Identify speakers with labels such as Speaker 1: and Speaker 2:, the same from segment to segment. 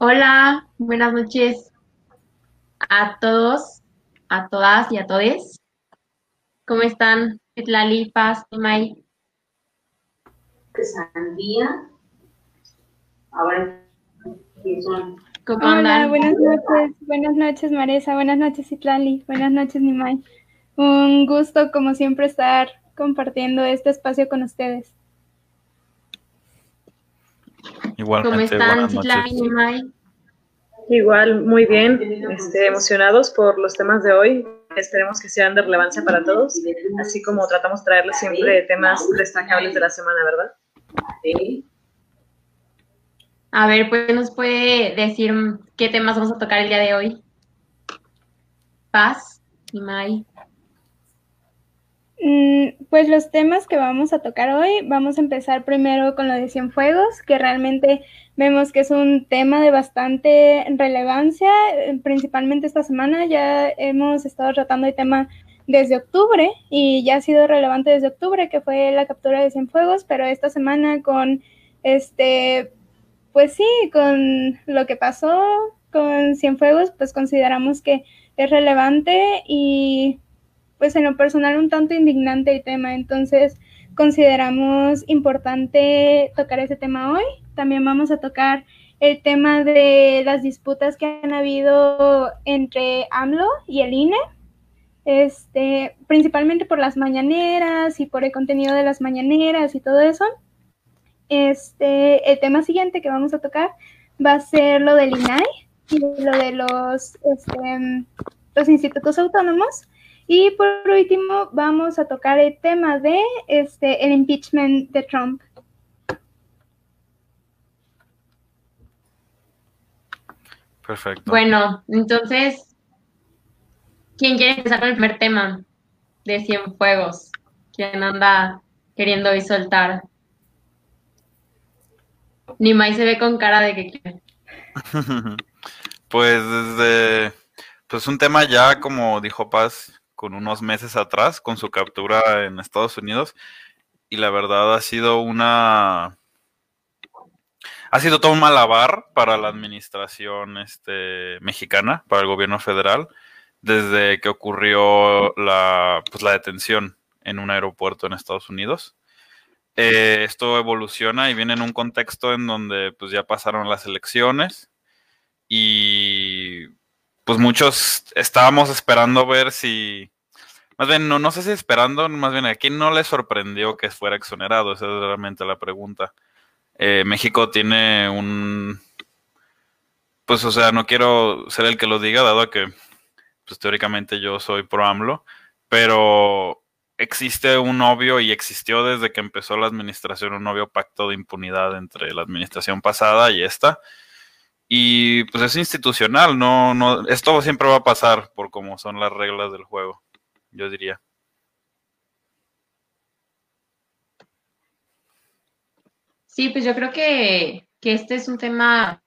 Speaker 1: Hola, buenas noches a todos, a todas y a todes. ¿Cómo están? Lali, Paz, May.
Speaker 2: Sandía. Ahora, ¿qué son?
Speaker 1: ¿Cómo
Speaker 3: Hola,
Speaker 1: andan?
Speaker 3: buenas noches. Buenas noches, Maresa. Buenas noches, Itlali. Buenas noches, Nimay. Un gusto, como siempre, estar compartiendo este espacio con ustedes.
Speaker 1: ¿Cómo
Speaker 4: Igualmente,
Speaker 1: están,
Speaker 4: buenas
Speaker 1: Citlali,
Speaker 4: noches.
Speaker 1: Nimay?
Speaker 5: Igual, muy bien, este, emocionados por los temas de hoy. Esperemos que sean de relevancia para todos, así como tratamos de traerles siempre temas destacables de la semana, ¿verdad?
Speaker 2: Sí.
Speaker 1: A ver, pues nos puede decir qué temas vamos a tocar el día de hoy. Paz, Nimay.
Speaker 3: Mm, Pues los temas que vamos a tocar hoy, vamos a empezar primero con lo de Cienfuegos, que realmente vemos que es un tema de bastante relevancia, eh, principalmente esta semana. Ya hemos estado tratando el tema desde octubre y ya ha sido relevante desde octubre, que fue la captura de Cienfuegos, pero esta semana con este, pues sí, con lo que pasó con Cienfuegos, pues consideramos que es relevante y pues en lo personal un tanto indignante el tema, entonces consideramos importante tocar ese tema hoy. También vamos a tocar el tema de las disputas que han habido entre AMLO y el INE, este, principalmente por las mañaneras y por el contenido de las mañaneras y todo eso. Este, el tema siguiente que vamos a tocar va a ser lo del INAI y lo de los, este, los institutos autónomos. Y por último, vamos a tocar el tema de este, el impeachment de Trump.
Speaker 4: Perfecto.
Speaker 1: Bueno, entonces, ¿quién quiere empezar con el primer tema de Cienfuegos? ¿Quién anda queriendo hoy soltar? Nimay se ve con cara de que quiere.
Speaker 4: Pues desde, pues un tema ya, como dijo Paz, con unos meses atrás, con su captura en Estados Unidos, y la verdad ha sido una, ha sido todo un malabar para la administración este, mexicana, para el gobierno federal, desde que ocurrió la, pues, detención en un aeropuerto en Estados Unidos. Eh, esto evoluciona y viene en un contexto en donde pues ya pasaron las elecciones y pues muchos estábamos esperando ver si, más bien, no, no sé si esperando, más bien a quién no le sorprendió que fuera exonerado, esa es realmente la pregunta. Eh, México tiene un, pues o sea, no quiero ser el que lo diga, dado que pues teóricamente yo soy pro AMLO, pero existe un obvio y existió desde que empezó la administración un obvio pacto de impunidad entre la administración pasada y esta. Y pues es institucional, no, no, esto siempre va a pasar por cómo son las reglas del juego, yo diría.
Speaker 1: Sí, pues yo creo que, que este es un tema,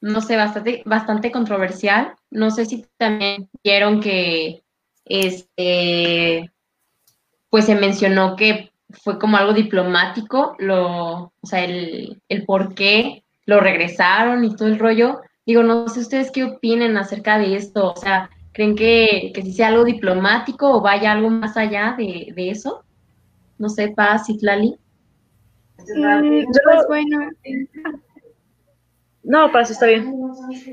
Speaker 1: no sé, bastante, bastante controversial. No sé si también vieron que este pues se mencionó que fue como algo diplomático, lo, o sea, el, el por qué lo regresaron y todo el rollo. Digo, no sé ustedes qué opinen acerca de esto, o sea, ¿creen que, que si sea algo diplomático o vaya algo más allá de, de eso? No sé, Paz, Citlali.
Speaker 3: Mm, pues bueno,
Speaker 5: No, Paz, está bien.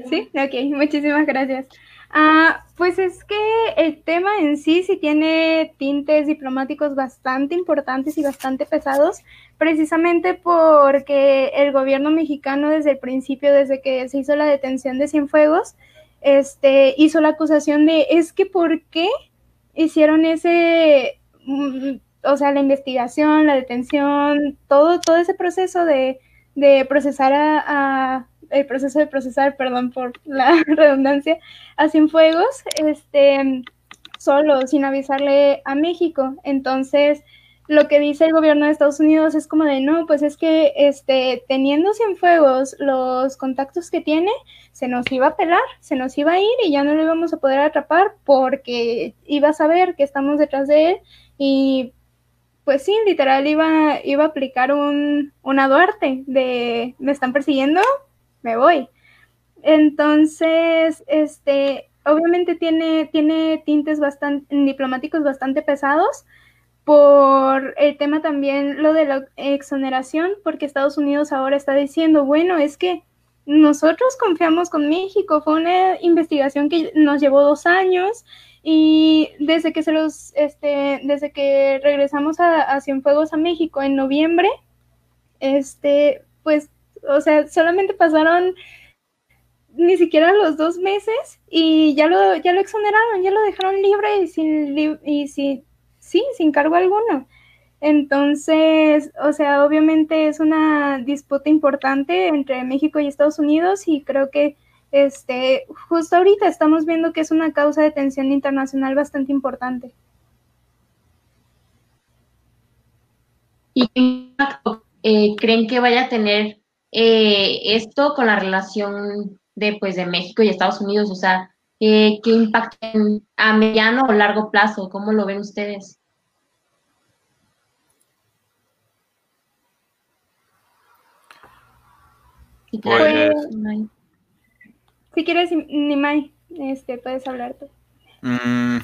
Speaker 3: sí, ok, muchísimas gracias. Ah, pues es que el tema en sí sí tiene tintes diplomáticos bastante importantes y bastante pesados, precisamente porque el gobierno mexicano desde el principio, desde que se hizo la detención de Cienfuegos, este, hizo la acusación de, es que ¿por qué hicieron ese, mm, o sea, la investigación, la detención, todo, todo ese proceso de, de procesar a, a el proceso de procesar, perdón por la redundancia, a Cienfuegos, este, solo, sin avisarle a México. Entonces, lo que dice el gobierno de Estados Unidos es como de, no, pues es que este, teniendo Cienfuegos los contactos que tiene, se nos iba a pelar, se nos iba a ir y ya no lo íbamos a poder atrapar porque iba a saber que estamos detrás de él y pues sí, literal iba, iba a aplicar un, una Duarte de me están persiguiendo, me voy. Entonces, este, obviamente tiene, tiene tintes bastante diplomáticos bastante pesados por el tema también lo de la exoneración, porque Estados Unidos ahora está diciendo, bueno, es que nosotros confiamos con México, fue una investigación que nos llevó dos años y desde que se los, este, desde que regresamos a, a Cienfuegos a México en noviembre, este, pues, o sea, solamente pasaron ni siquiera los dos meses y ya lo, ya lo exoneraron, ya lo dejaron libre y sin, y sin, sí, sin cargo alguno. Entonces, o sea, obviamente es una disputa importante entre México y Estados Unidos y creo que este, justo ahorita estamos viendo que es una causa de tensión internacional bastante importante.
Speaker 1: ¿Y qué impacto eh, creen que vaya a tener eh, esto con la relación de, pues, de México y Estados Unidos? O sea, eh, ¿qué impacto a mediano o largo plazo? ¿Cómo lo ven ustedes? Si
Speaker 4: Pues-.
Speaker 3: Si quieres, Nimai, este, puedes hablar tú.
Speaker 4: Mm,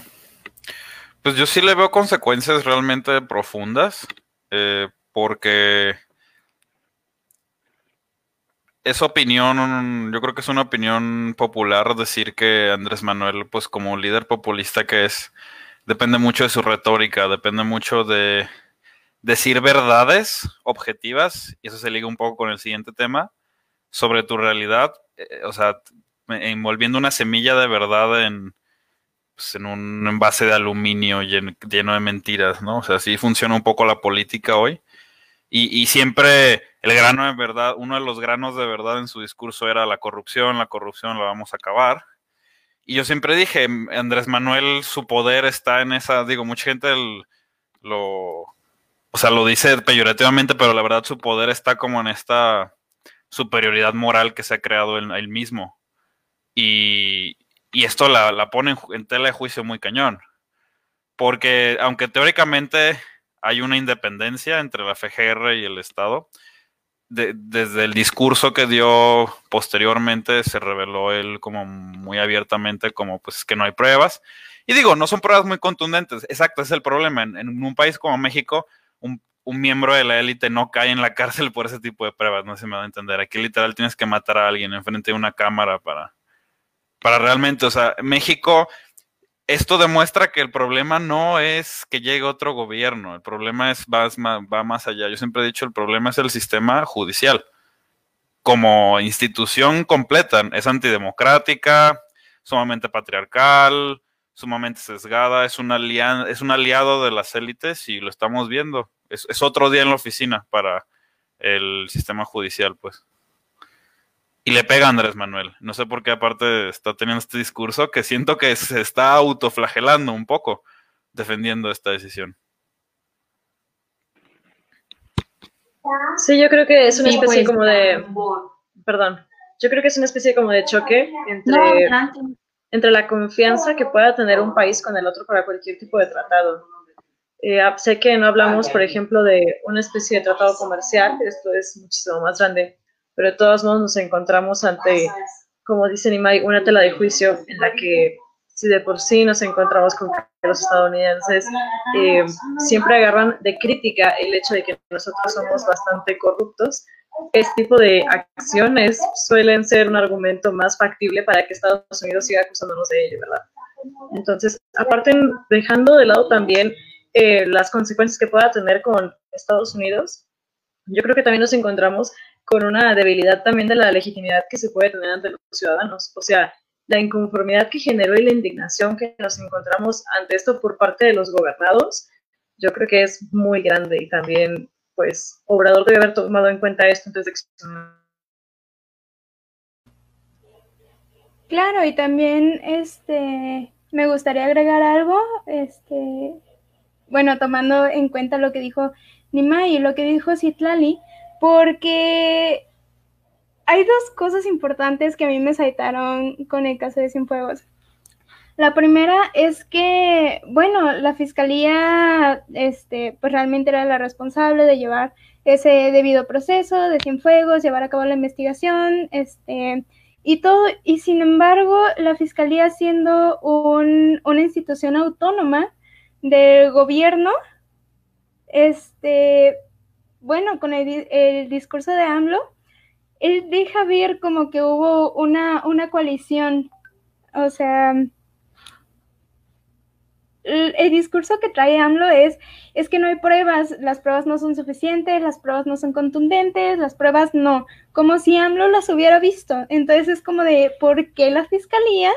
Speaker 4: pues yo sí le veo consecuencias realmente profundas, eh, porque es opinión, yo creo que es una opinión popular decir que Andrés Manuel, pues como líder populista que es, depende mucho de su retórica, depende mucho de decir verdades objetivas, y eso se liga un poco con el siguiente tema, sobre tu realidad, eh, o sea, envolviendo una semilla de verdad en, pues, en un envase de aluminio lleno, lleno de mentiras, ¿no? O sea, así funciona un poco la política hoy. Y, y siempre el grano de verdad, uno de los granos de verdad en su discurso era la corrupción, la corrupción la vamos a acabar. Y yo siempre dije, Andrés Manuel, su poder está en esa, digo, mucha gente lo, o sea, lo dice peyorativamente, pero la verdad su poder está como en esta superioridad moral que se ha creado él, él mismo. Y, esto la, pone en, tela de juicio muy cañón. Porque aunque teóricamente hay una independencia entre la FGR y el Estado, de- desde el discurso que dio posteriormente se reveló él como muy abiertamente como pues que no hay pruebas. Y digo, no son pruebas muy contundentes. Exacto, es el problema. En, en un país como México, un, un miembro de la élite no cae en la cárcel por ese tipo de pruebas, no se me va a entender. Aquí literal tienes que matar a alguien enfrente de una cámara para, para realmente, o sea, México, esto demuestra que el problema no es que llegue otro gobierno, el problema es va, va más allá. Yo siempre he dicho, el problema es el sistema judicial. Como institución completa, es antidemocrática, sumamente patriarcal, sumamente sesgada, es un, alian- es un aliado de las élites y lo estamos viendo. Es, es otro día en la oficina para el sistema judicial, pues. Y le pega a Andrés Manuel. No sé por qué aparte está teniendo este discurso que siento que se está autoflagelando un poco defendiendo esta decisión.
Speaker 5: Sí, yo creo que es una especie
Speaker 1: pues.
Speaker 5: como de, perdón, yo creo que es una especie como de choque entre. Entre la confianza que pueda tener un país con el otro para cualquier tipo de tratado. Eh, ah, sé que no hablamos, por ejemplo, de una especie de tratado comercial, esto es muchísimo más grande, pero de todos modos nos encontramos ante, como dice Nimai, una tela de juicio en la que si de por sí nos encontramos con que los estadounidenses eh, siempre agarran de crítica el hecho de que nosotros somos bastante corruptos, este tipo de acciones suelen ser un argumento más factible para que Estados Unidos siga acusándonos de ello, ¿verdad? Entonces, aparte, dejando de lado también eh, las consecuencias que pueda tener con Estados Unidos, yo creo que también nos encontramos con una debilidad también de la legitimidad que se puede tener ante los ciudadanos. O sea, la inconformidad que generó y la indignación que nos encontramos ante esto por parte de los gobernados, yo creo que es muy grande y también, pues, Obrador debe haber tomado en cuenta esto antes
Speaker 3: Claro, y también este me gustaría agregar algo, este, bueno, tomando en cuenta lo que dijo Nimai y lo que dijo Citlali, porque hay dos cosas importantes que a mí me saltaron con el caso de Cienfuegos. La primera es que, bueno, la fiscalía, este, pues realmente era la responsable de llevar ese debido proceso de Cienfuegos, llevar a cabo la investigación, este, y todo, y sin embargo, la Fiscalía siendo un, una institución autónoma del gobierno, este, bueno, con el, el, discurso de AMLO, él deja ver como que hubo una, una coalición, o sea, el, discurso que trae AMLO es, es que no hay pruebas, las pruebas no son suficientes, las pruebas no son contundentes, las pruebas no, como si AMLO las hubiera visto. Entonces es como de, ¿por qué la fiscalía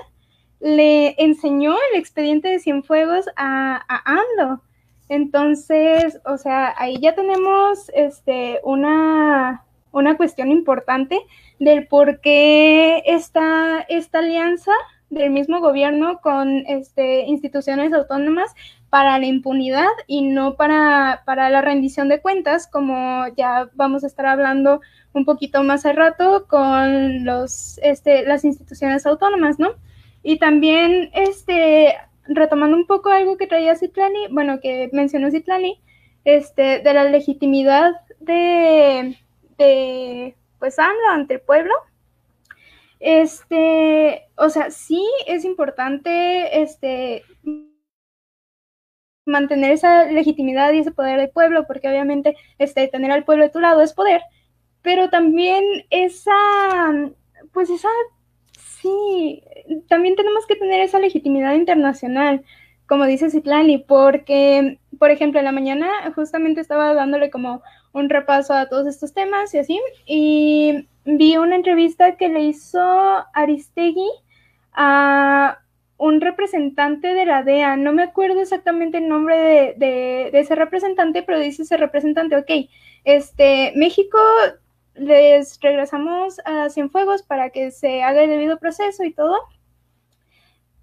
Speaker 3: le enseñó el expediente de Cienfuegos a, a AMLO? Entonces, o sea, ahí ya tenemos este, una, una cuestión importante del por qué esta, esta alianza del mismo gobierno con este, instituciones autónomas para la impunidad y no para, para la rendición de cuentas, como ya vamos a estar hablando un poquito más al rato con los, este, las instituciones autónomas, ¿no? Y también, este, retomando un poco algo que traía Citlani, bueno, que mencionó Citlani, este, de la legitimidad de, de pues, ante el pueblo, este, o sea, sí es importante este, mantener esa legitimidad y ese poder del pueblo, porque obviamente este, tener al pueblo de tu lado es poder, pero también esa, pues esa, sí, también tenemos que tener esa legitimidad internacional, como dice Citlani, porque, por ejemplo, en la mañana justamente estaba dándole como un repaso a todos estos temas y así, y vi una entrevista que le hizo Aristegui a un representante de la DEA. No me acuerdo exactamente el nombre de, de, de, ese representante, pero dice ese representante, ok, este, México les regresamos a Cienfuegos para que se haga el debido proceso y todo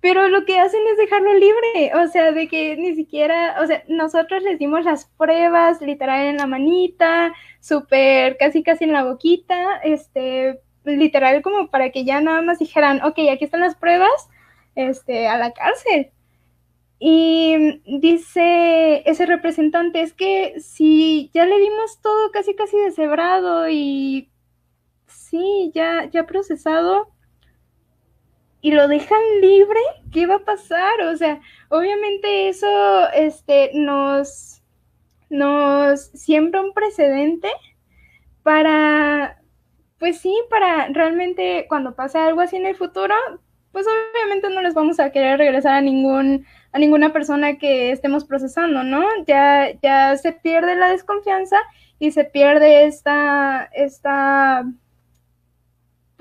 Speaker 3: pero lo que hacen es dejarlo libre, o sea, de que ni siquiera, o sea, nosotros les dimos las pruebas literal en la manita, súper, casi casi en la boquita, este, literal como para que ya nada más dijeran, ok, aquí están las pruebas, este, a la cárcel. Y dice ese representante, es que si ya le dimos todo casi casi deshebrado y sí, ya, ya procesado, y lo dejan libre, ¿qué va a pasar? O sea, obviamente eso este, nos, nos siembra un precedente para, pues sí, para realmente cuando pase algo así en el futuro, pues obviamente no les vamos a querer regresar a ningún a ninguna persona que estemos procesando, ¿no? Ya ya se pierde la desconfianza y se pierde esta esta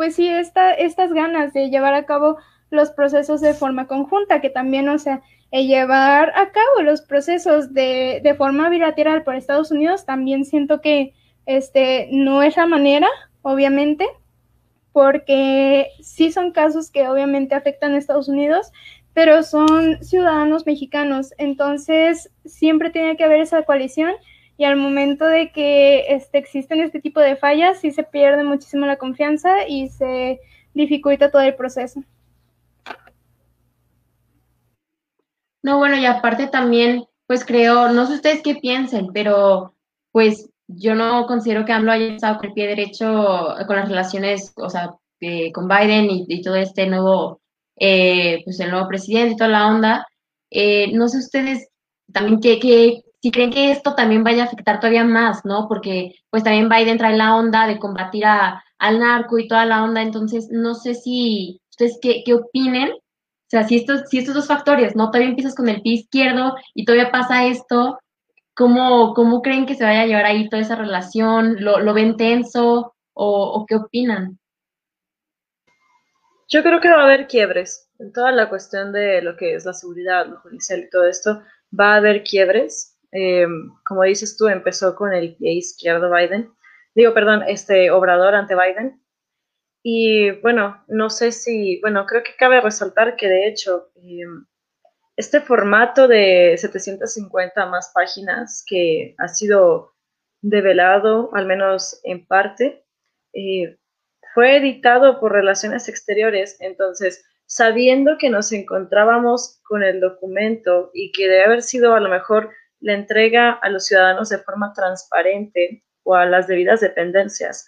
Speaker 3: pues sí, esta, estas ganas de llevar a cabo los procesos de forma conjunta, que también, o sea, llevar a cabo los procesos de, de forma bilateral por Estados Unidos, también siento que este, no es la manera, obviamente, porque sí son casos que obviamente afectan a Estados Unidos, pero son ciudadanos mexicanos, entonces siempre tiene que haber esa coalición y al momento de que este, existen este tipo de fallas, sí se pierde muchísimo la confianza y se dificulta todo el proceso.
Speaker 1: No, bueno, y aparte también, pues creo, no sé ustedes qué piensen, pero pues yo no considero que AMLO haya estado con el pie derecho con las relaciones, o sea, eh, con Biden y, todo este nuevo, eh, pues el nuevo presidente y toda la onda. Eh, no sé ustedes también qué, qué, si creen que esto también vaya a afectar todavía más, ¿no? Porque pues también Biden trae la onda de combatir a, al narco y toda la onda, entonces no sé si ustedes qué, qué opinen, o sea, si estos, si estos dos factores, ¿no? Todavía empiezas con el pie izquierdo y todavía pasa esto, ¿cómo, cómo creen que se vaya a llevar ahí toda esa relación? ¿Lo, lo ven tenso o, o qué opinan?
Speaker 5: Yo creo que va a haber quiebres en toda la cuestión de lo que es la seguridad, lo judicial y todo esto. Va a haber quiebres eh, como dices tú, empezó con el pie izquierdo Biden, digo, perdón, este Obrador ante Biden. Y bueno, no sé si, bueno, creo que cabe resaltar que de hecho eh, este formato de 750 más páginas que ha sido develado, al menos en parte, eh, fue editado por Relaciones Exteriores, entonces, sabiendo que nos encontrábamos con el documento y que debe haber sido a lo mejor la entrega a los ciudadanos de forma transparente o a las debidas dependencias.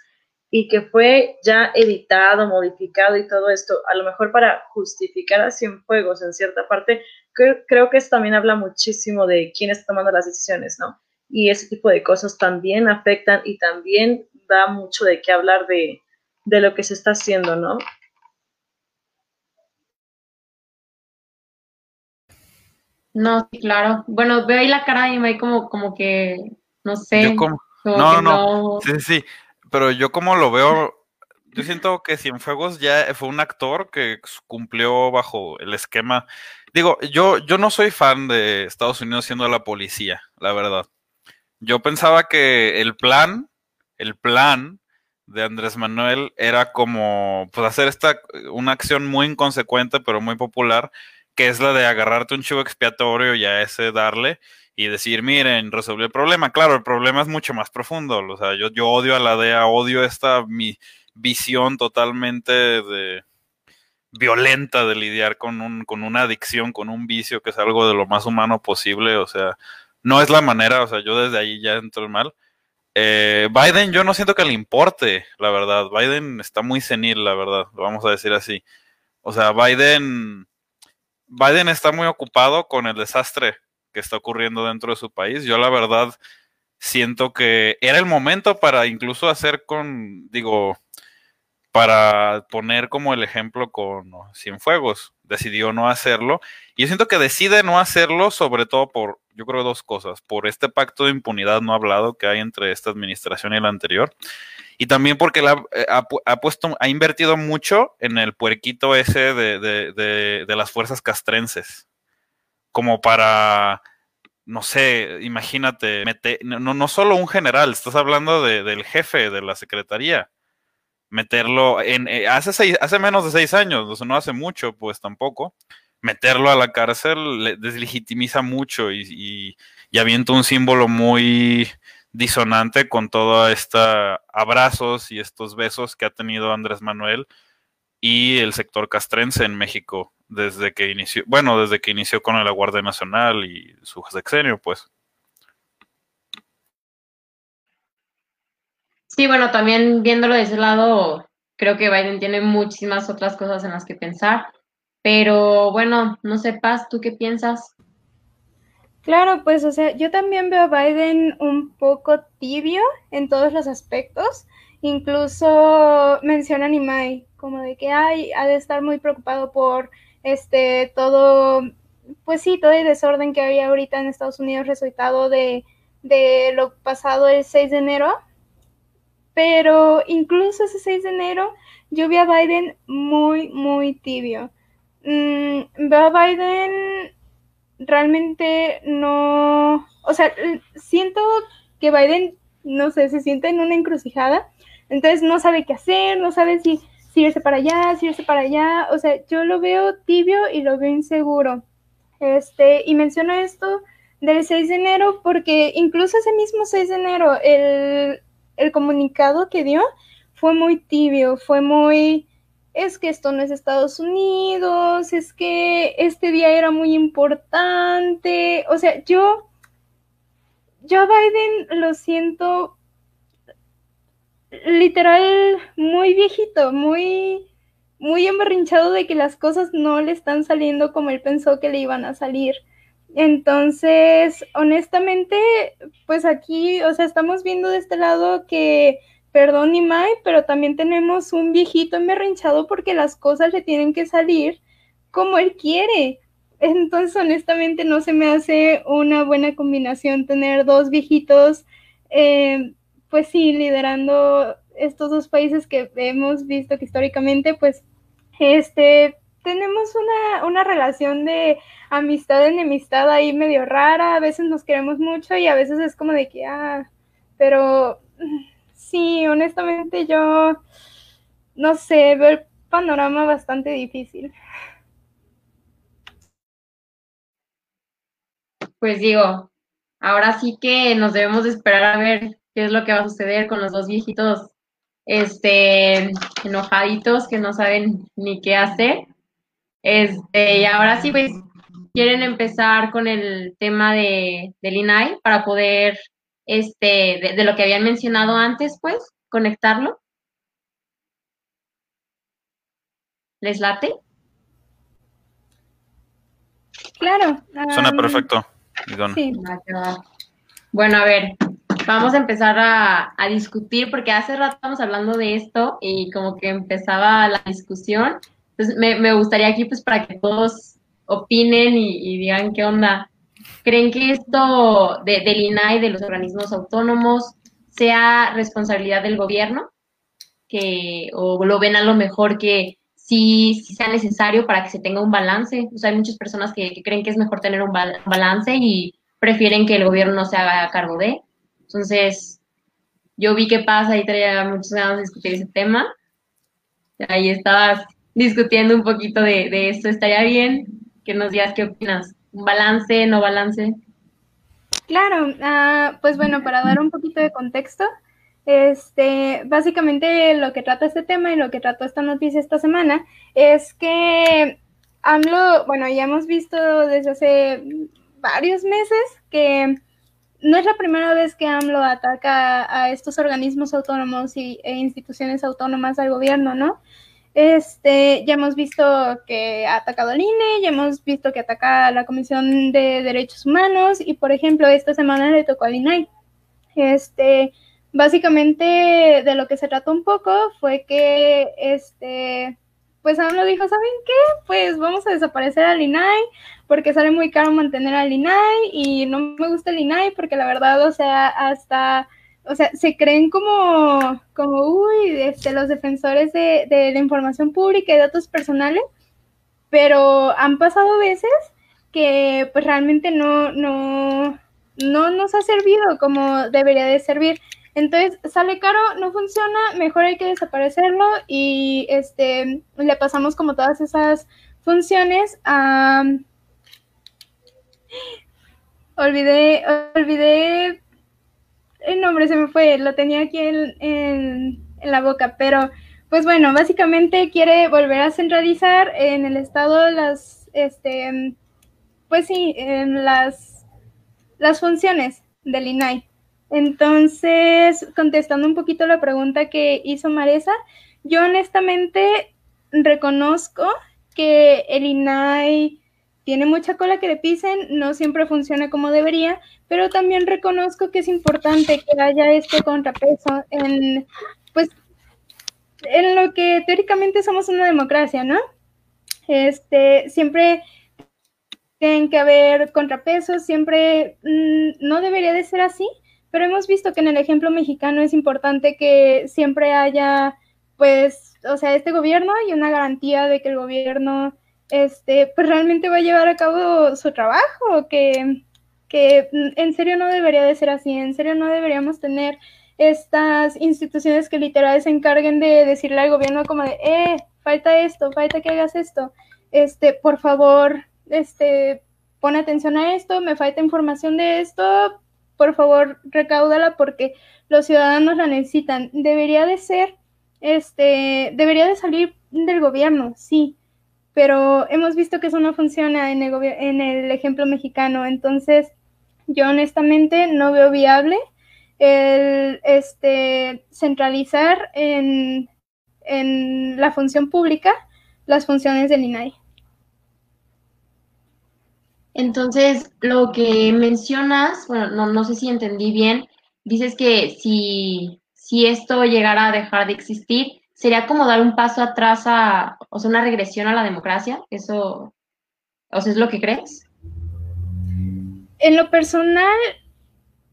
Speaker 5: y que fue ya editado, modificado y todo esto, a lo mejor para justificar a Cienfuegos en cierta parte, creo, creo que eso también habla muchísimo de quién está tomando las decisiones, ¿no? Y ese tipo de cosas también afectan y también da mucho de qué hablar de, de lo que se está haciendo, ¿no?
Speaker 1: No, sí, claro. Bueno, veo ahí la cara de Imai como, como que, no sé.
Speaker 4: Yo como-
Speaker 1: como
Speaker 4: no,
Speaker 1: que
Speaker 4: no, Sí, sí, sí. Pero yo como lo veo, yo siento que Cienfuegos ya fue un actor que cumplió bajo el esquema. Digo, yo, yo no soy fan de Estados Unidos siendo la policía, la verdad. Yo pensaba que el plan, el plan de Andrés Manuel era como pues hacer esta una acción muy inconsecuente pero muy popular, que es la de agarrarte un chivo expiatorio y a ese darle y decir, miren, resolvió el problema. Claro, el problema es mucho más profundo. O sea, yo, yo odio a la DEA, odio esta mi visión totalmente de violenta de lidiar con un, con una adicción, con un vicio que es algo de lo más humano posible. O sea, no es la manera, o sea, yo desde ahí ya entro mal. Eh, Biden, yo no siento que le importe, la verdad. Biden está muy senil, la verdad, vamos a decir así. O sea, Biden, Biden está muy ocupado con el desastre que está ocurriendo dentro de su país. Yo la verdad siento que era el momento para incluso hacer con, digo, para poner como el ejemplo con Cienfuegos. Decidió no hacerlo. Y yo siento que decide no hacerlo sobre todo por, yo creo, dos cosas. Por este pacto de impunidad no hablado que hay entre esta administración y la anterior. Y también porque la, eh, ha, puesto, ha invertido mucho en el puerquito ese de, de, de, las fuerzas castrenses. Como para, no sé, imagínate, mete, no, no solo un general, estás hablando de, del jefe de la secretaría, meterlo en, eh, hace, seis, hace menos de seis años, o sea, no hace mucho, pues tampoco, meterlo a la cárcel le deslegitimiza mucho y, y, y avienta un símbolo muy disonante con toda esta abrazos y estos besos que ha tenido Andrés Manuel y el sector castrense en México desde que inició, bueno, desde que inició con la Guardia Nacional y su sexenio, pues.
Speaker 1: Sí, bueno, también viéndolo de ese lado, creo que Biden tiene muchísimas otras cosas en las que pensar. Pero bueno, no sé, Paz, ¿tú qué piensas?
Speaker 3: Claro, pues, o sea, yo también veo a Biden un poco tibio en todos los aspectos. Incluso menciona a Nimai, como de que hay, ha de estar muy preocupado por este todo, pues sí, todo el desorden que había ahorita en Estados Unidos resultado de, de lo pasado el 6 de enero. Pero incluso ese 6 de enero yo vi a Biden muy, muy tibio. Mm, veo a Biden realmente no, o sea, siento que Biden, no sé, se siente en una encrucijada, entonces no sabe qué hacer, no sabe si, si irse para allá, si irse para allá, o sea, yo lo veo tibio y lo veo inseguro. Este, y menciono esto del 6 de enero porque incluso ese mismo 6 de enero el, el comunicado que dio fue muy tibio, fue muy, es que esto no es Estados Unidos, es que este día era muy importante. O sea, yo, yo a Biden lo siento literal muy viejito, muy, muy emberrinchado de que las cosas no le están saliendo como él pensó que le iban a salir. Entonces, honestamente, pues aquí, o sea, estamos viendo de este lado que perdón Nimai, pero también tenemos un viejito emberrinchado porque las cosas le tienen que salir como él quiere. Entonces, honestamente, no se me hace una buena combinación tener dos viejitos, eh, pues sí, liderando estos dos países que hemos visto que históricamente, pues, este, tenemos una, una relación de amistad, enemistad ahí medio rara, a veces nos queremos mucho y a veces es como de que, ah, pero sí, honestamente yo no sé, el panorama bastante difícil.
Speaker 1: Pues digo, ahora sí que nos debemos de esperar a ver qué es lo que va a suceder con los dos viejitos este enojaditos que no saben ni qué hacer. Este, y ahora sí pues quieren empezar con el tema de del para poder este, de, lo que habían mencionado antes, pues, conectarlo. ¿Les late?
Speaker 3: Claro.
Speaker 4: Um, Suena
Speaker 3: ah,
Speaker 4: perfecto.
Speaker 3: Sí.
Speaker 1: Bueno, a ver, vamos a empezar a, discutir porque hace rato estamos hablando de esto y como que empezaba la discusión. Entonces me, gustaría aquí pues para que todos opinen y, y digan qué onda. ¿Creen que esto de, del INAI, de los organismos autónomos, sea responsabilidad del gobierno? Que, ¿O lo ven a lo mejor que sí, sí sea necesario para que se tenga un balance? O sea, hay muchas personas que, que creen que es mejor tener un bal- balance y prefieren que el gobierno no se haga cargo de. Entonces, yo vi que pasa y traía muchas ganas de discutir ese tema. Ahí estabas discutiendo un poquito de, de esto. Estaría bien que nos digas qué opinas. ¿Un balance, no balance?
Speaker 3: Claro, ah, pues bueno, para dar un poquito de contexto, este, básicamente lo que trata este tema y lo que trató esta noticia esta semana es que AMLO, bueno, ya hemos visto desde hace varios meses que no es la primera vez que AMLO ataca a estos organismos autónomos y, e instituciones autónomas al gobierno, ¿no? Este, ya hemos visto que ha atacado al INE, ya hemos visto que ataca a la Comisión de Derechos Humanos y, por ejemplo, esta semana le tocó al INAI. Este, básicamente de lo que se trató un poco fue que, este, pues AMLO dijo, ¿saben qué? Pues vamos a desaparecer al INAI porque sale muy caro mantener al INAI y no me gusta el INAI porque la verdad, o sea, hasta o sea, se creen como, como uy, este, los defensores de, de la información pública y datos personales, pero han pasado veces que pues realmente no, no, no nos ha servido como debería de servir. Entonces sale caro, no funciona, mejor hay que desaparecerlo y este le pasamos como todas esas funciones a olvidé, olvidé el nombre se me fue, lo tenía aquí en, en, la boca, pero pues bueno, básicamente quiere volver a centralizar en el Estado las, este, pues sí, en las, las funciones del INAI. Entonces, contestando un poquito la pregunta que hizo Maresa, yo honestamente reconozco que el INAI tiene mucha cola que le pisen, no siempre funciona como debería, pero también reconozco que es importante que haya este contrapeso en, pues, en lo que teóricamente somos una democracia, ¿no? Este, siempre tienen que haber contrapesos, siempre mmm, no debería de ser así, pero hemos visto que en el ejemplo mexicano es importante que siempre haya, pues, o sea, este gobierno y una garantía de que el gobierno este, pues realmente va a llevar a cabo su trabajo, que, en serio no debería de ser así, en serio no deberíamos tener estas instituciones que literal se encarguen de decirle al gobierno como de, eh, falta esto, falta que hagas esto, este, por favor, este, pon atención a esto, me falta información de esto, por favor, recáudala porque los ciudadanos la necesitan. Debería de ser, este, debería de salir del gobierno, sí, pero hemos visto que eso no funciona en el, en el ejemplo mexicano, entonces yo honestamente no veo viable el este, centralizar en, en la función pública las funciones del INAI.
Speaker 1: Entonces, lo que mencionas, bueno, no, no sé si entendí bien, dices que si, si esto llegara a dejar de existir, sería como dar un paso atrás a, o sea, una regresión a la democracia. Eso, o sea, ¿es lo que crees?
Speaker 3: En lo personal,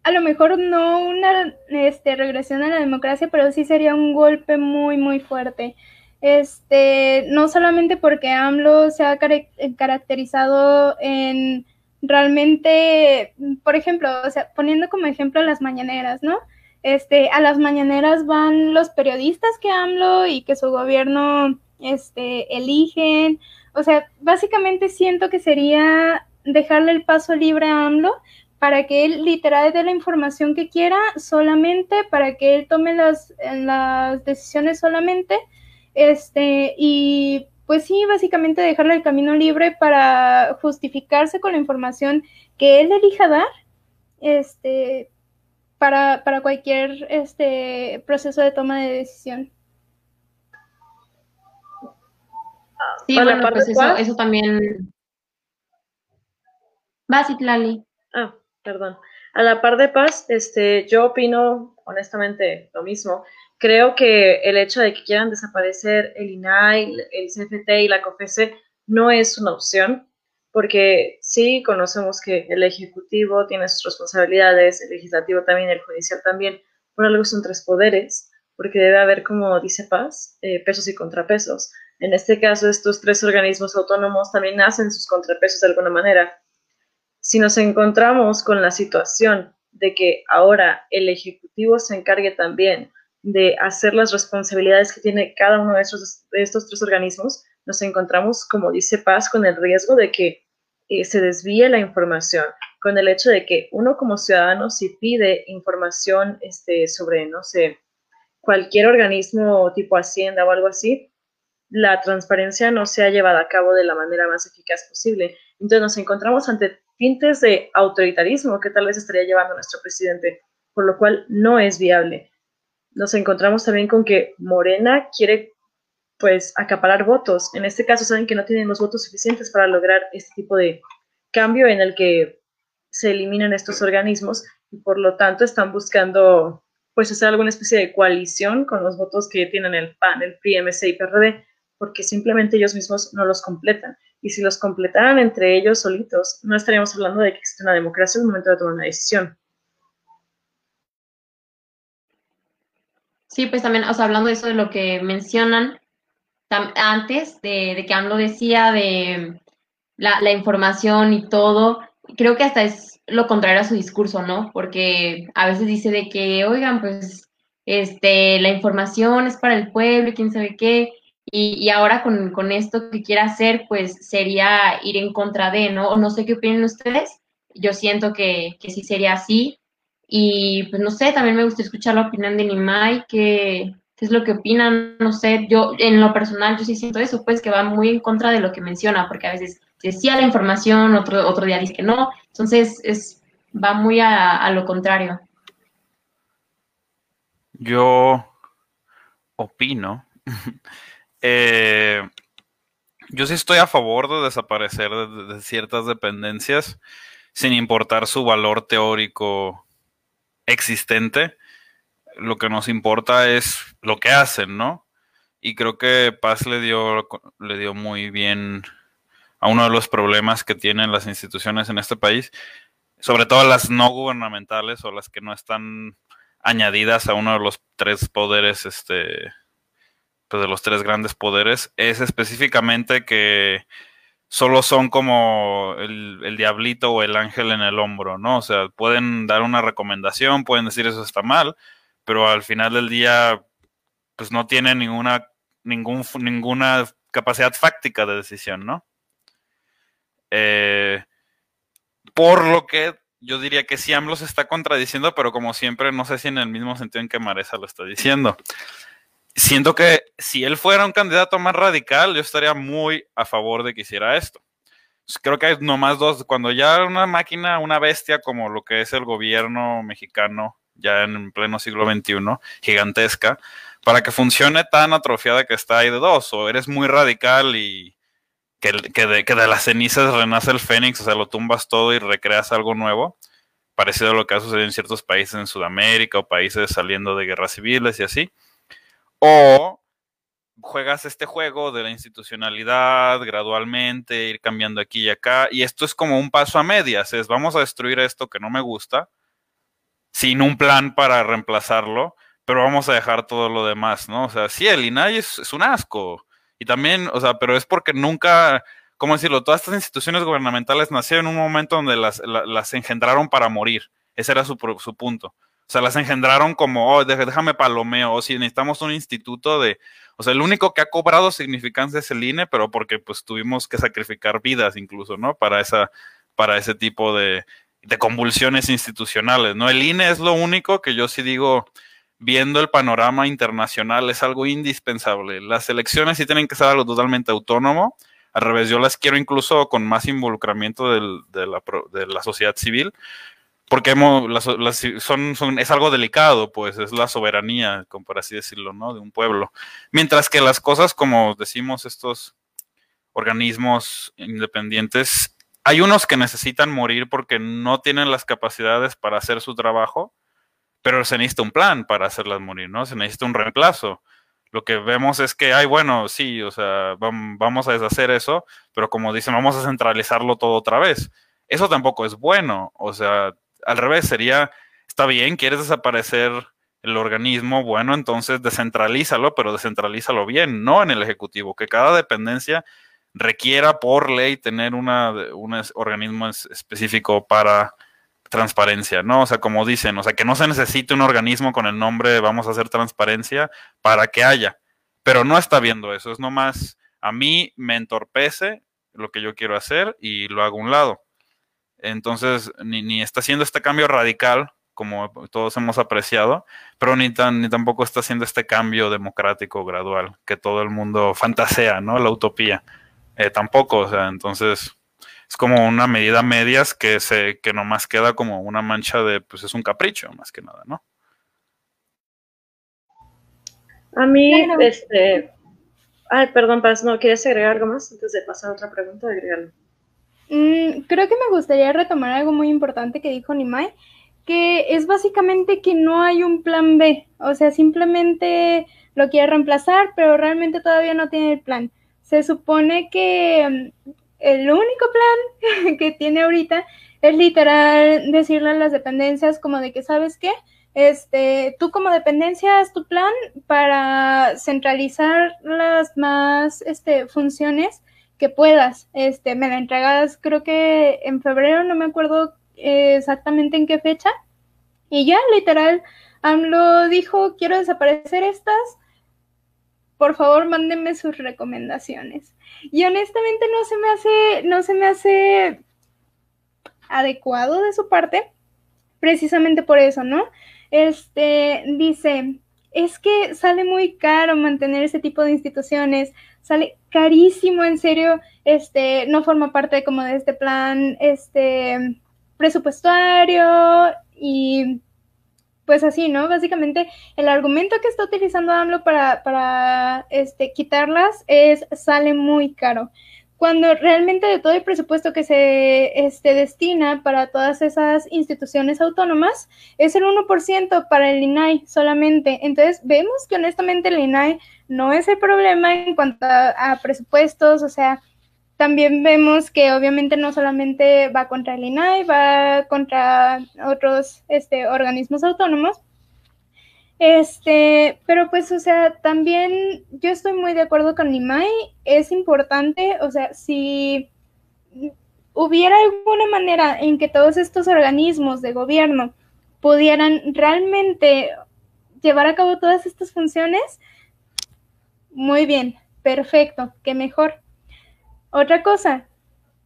Speaker 3: a lo mejor no una este, regresión a la democracia, pero sí sería un golpe muy, muy fuerte. Este, no solamente porque AMLO se ha car caracterizado en realmente, por ejemplo, o sea, poniendo como ejemplo las mañaneras, ¿no? Este, a las mañaneras van los periodistas que AMLO y que su gobierno este, eligen. O sea, básicamente siento que sería dejarle el paso libre a AMLO para que él literal dé la información que quiera solamente, para que él tome las, las decisiones solamente. Este, y pues sí, básicamente dejarle el camino libre para justificarse con la información que él elija dar. Este, para, para cualquier este, proceso de toma de decisión.
Speaker 1: Sí, bueno, pues eso, también. Vas, Itlali.
Speaker 5: Ah, perdón. A la par de paz, este, yo opino honestamente lo mismo. Creo que el hecho de que quieran desaparecer el INAI, el CFT y la COFESE no es una opción, porque sí conocemos que el Ejecutivo tiene sus responsabilidades, el Legislativo también, el Judicial también, por algo son tres poderes, porque debe haber, como dice Paz, eh, pesos y contrapesos. En este caso, estos tres organismos autónomos también hacen sus contrapesos de alguna manera si nos encontramos con la situación de que ahora el Ejecutivo se encargue también de hacer las responsabilidades que tiene cada uno de estos, de estos tres organismos, nos encontramos, como dice Paz, con el riesgo de que eh, se desvíe la información, con el hecho de que uno como ciudadano si pide información este, sobre, no sé, cualquier organismo tipo Hacienda o algo así, la transparencia no se ha llevado a cabo de la manera más eficaz posible. Entonces nos encontramos ante tintes de autoritarismo que tal vez estaría llevando nuestro presidente, por lo cual no es viable. Nos encontramos también con que Morena quiere pues acaparar votos. En este caso saben que no tienen los votos suficientes para lograr este tipo de cambio en el que se eliminan estos organismos y por lo tanto están buscando pues hacer alguna especie de coalición con los votos que tienen el PAN, el PRI, MC y PRD, porque simplemente ellos mismos no los completan. Y si los completaran entre ellos solitos, no estaríamos hablando de que existe una democracia en el momento de tomar una decisión.
Speaker 1: Sí, pues también, o sea, hablando de eso de lo que mencionan antes, de, de que AMLO decía de la, la información y todo, creo que hasta es lo contrario a su discurso, ¿no? Porque a veces dice de que, oigan, pues, este, la información es para el pueblo y quién sabe qué, y, y ahora con, con esto que quiere hacer, pues sería ir en contra de, ¿no? O no sé qué opinan ustedes, yo siento que, que sí sería así, y pues no sé, también me gusta escuchar la opinión de Nimai, que es lo que opinan, no sé, yo en lo personal yo sí siento eso, pues que va muy en contra de lo que menciona, porque a veces decía la información, otro, otro día dice que no, entonces es, va muy a, a lo contrario.
Speaker 4: Yo opino. eh, yo sí estoy a favor de desaparecer de, de ciertas dependencias sin importar su valor teórico existente. Lo que nos importa es lo que hacen, ¿no? Y creo que Paz le dio, le dio muy bien a uno de los problemas que tienen las instituciones en este país, sobre todo las no gubernamentales o las que no están añadidas a uno de los tres poderes, este, pues de los tres grandes poderes, es específicamente que solo son como el, el, diablito o el ángel en el hombro, ¿no? O sea, pueden dar una recomendación, pueden decir eso está mal, pero al final del día, pues no tienen ninguna, ningún, ninguna capacidad fáctica de decisión, ¿no? Eh, por lo que yo diría que sí, AMLO se está contradiciendo, pero como siempre, no sé si en el mismo sentido en que Maresa lo está diciendo. Siento que si él fuera un candidato más radical, yo estaría muy a favor de que hiciera esto. Creo que hay nomás dos, cuando ya una máquina, una bestia como lo que es el gobierno mexicano, ya en pleno siglo XXI, gigantesca, para que funcione tan atrofiada que está ahí de dos, o eres muy radical y que, de, de, las cenizas renace el fénix, o sea, lo tumbas todo y recreas algo nuevo, parecido a lo que ha sucedido en ciertos países en Sudamérica o países saliendo de guerras civiles y así. O juegas este juego de la institucionalidad gradualmente, ir cambiando aquí y acá, y esto es como un paso a medias, es vamos a destruir esto que no me gusta, sin un plan para reemplazarlo, pero vamos a dejar todo lo demás, ¿no? O sea, sí, el INAI es, un asco, y también, o sea, pero es porque nunca, ¿cómo decirlo? Todas estas instituciones gubernamentales nacieron en un momento donde las engendraron para morir. Ese era su, su, punto. O sea, las engendraron como, oh, déjame palomeo, o si necesitamos un instituto de, o sea, el único que ha cobrado significancia es el INE, pero porque pues tuvimos que sacrificar vidas incluso, ¿no? Para esa, para ese tipo de, de convulsiones institucionales, ¿no? El INE es lo único que yo sí digo, viendo el panorama internacional, es algo indispensable. Las elecciones sí tienen que ser algo totalmente autónomo. Al revés, yo las quiero incluso con más involucramiento de, la, sociedad civil, porque son, es algo delicado, pues es la soberanía, como por así decirlo, ¿no? De un pueblo. Mientras que las cosas, como decimos estos organismos independientes. Hay unos que necesitan morir porque no tienen las capacidades para hacer su trabajo, pero se necesita un plan para hacerlas morir, ¿no? Se necesita un reemplazo. Lo que vemos es que, ay, bueno, sí, o sea, vamos a deshacer eso, pero como dicen, vamos a centralizarlo todo otra vez. Eso tampoco es bueno, o sea, al revés, sería, está bien, quieres desaparecer el organismo, bueno, entonces descentralízalo, pero descentralízalo bien, no en el Ejecutivo, que cada dependencia requiera por ley tener una, un organismo específico para transparencia, ¿no? O sea, como dicen, o sea, que no se necesite un organismo con el nombre vamos a hacer transparencia para que haya, pero no está viendo eso, es nomás a mí me entorpece lo que yo quiero hacer y lo hago a un lado. Entonces, ni, ni está haciendo este cambio radical como todos hemos apreciado, pero ni, tan, ni tampoco está haciendo este cambio democrático gradual que todo el mundo fantasea, ¿no? La utopía. Eh, tampoco, o sea, entonces es como una medida medias que se que nomás queda como una mancha de, pues es un capricho, más que nada, ¿no?
Speaker 5: A mí, este... Ay, perdón, Paz, ¿no quieres agregar algo más antes de pasar a otra pregunta? Agregarlo.
Speaker 3: Mm, creo que me gustaría retomar algo muy importante que dijo Nimai, que es básicamente que no hay un plan B, o sea, simplemente lo quiere reemplazar, pero realmente todavía no tiene el plan. Se supone que mm, el único plan que tiene ahorita es literal decirle a las dependencias como de que, ¿sabes qué? Este, tú como dependencia haz tu plan para centralizar las más este, funciones que puedas. Este, me la entregas creo que en febrero, no me acuerdo exactamente en qué fecha. Y ya, literal, AMLO dijo, quiero desaparecer estas, por favor mándenme sus recomendaciones. Y honestamente no se me hace, no se me hace adecuado de su parte, precisamente por eso, ¿no? Este dice, es que sale muy caro mantener ese tipo de instituciones, sale carísimo, en serio, este, no forma parte como de este plan, este, presupuestario y pues así, ¿no? Básicamente el argumento que está utilizando AMLO para, para este, quitarlas es sale muy caro. Cuando realmente de todo el presupuesto que se este, destina para todas esas instituciones autónomas es el 1% para el INAI solamente. Entonces vemos que honestamente el INAI no es el problema en cuanto a presupuestos, o sea, también vemos que obviamente no solamente va contra el INAI, va contra otros este, organismos autónomos. Este, pero pues, o sea, también yo estoy muy de acuerdo con INAI, es importante, o sea, si hubiera alguna manera en que todos estos organismos de gobierno pudieran realmente llevar a cabo todas estas funciones, muy bien, perfecto, qué mejor. Otra cosa,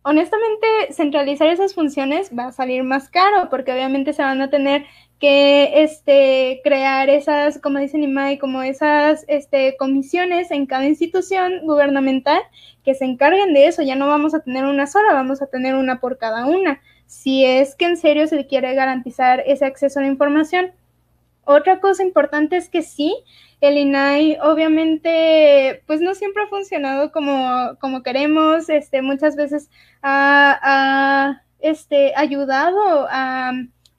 Speaker 3: honestamente, centralizar esas funciones va a salir más caro porque obviamente se van a tener que este, crear esas, como dice Nimai, como esas este, comisiones en cada institución gubernamental que se encarguen de eso. Ya no vamos a tener una sola, vamos a tener una por cada una. Si es que en serio se quiere garantizar ese acceso a la información. Otra cosa importante es que sí, el INAI obviamente pues no siempre ha funcionado como, como queremos, este, muchas veces ha, este, ayudado a,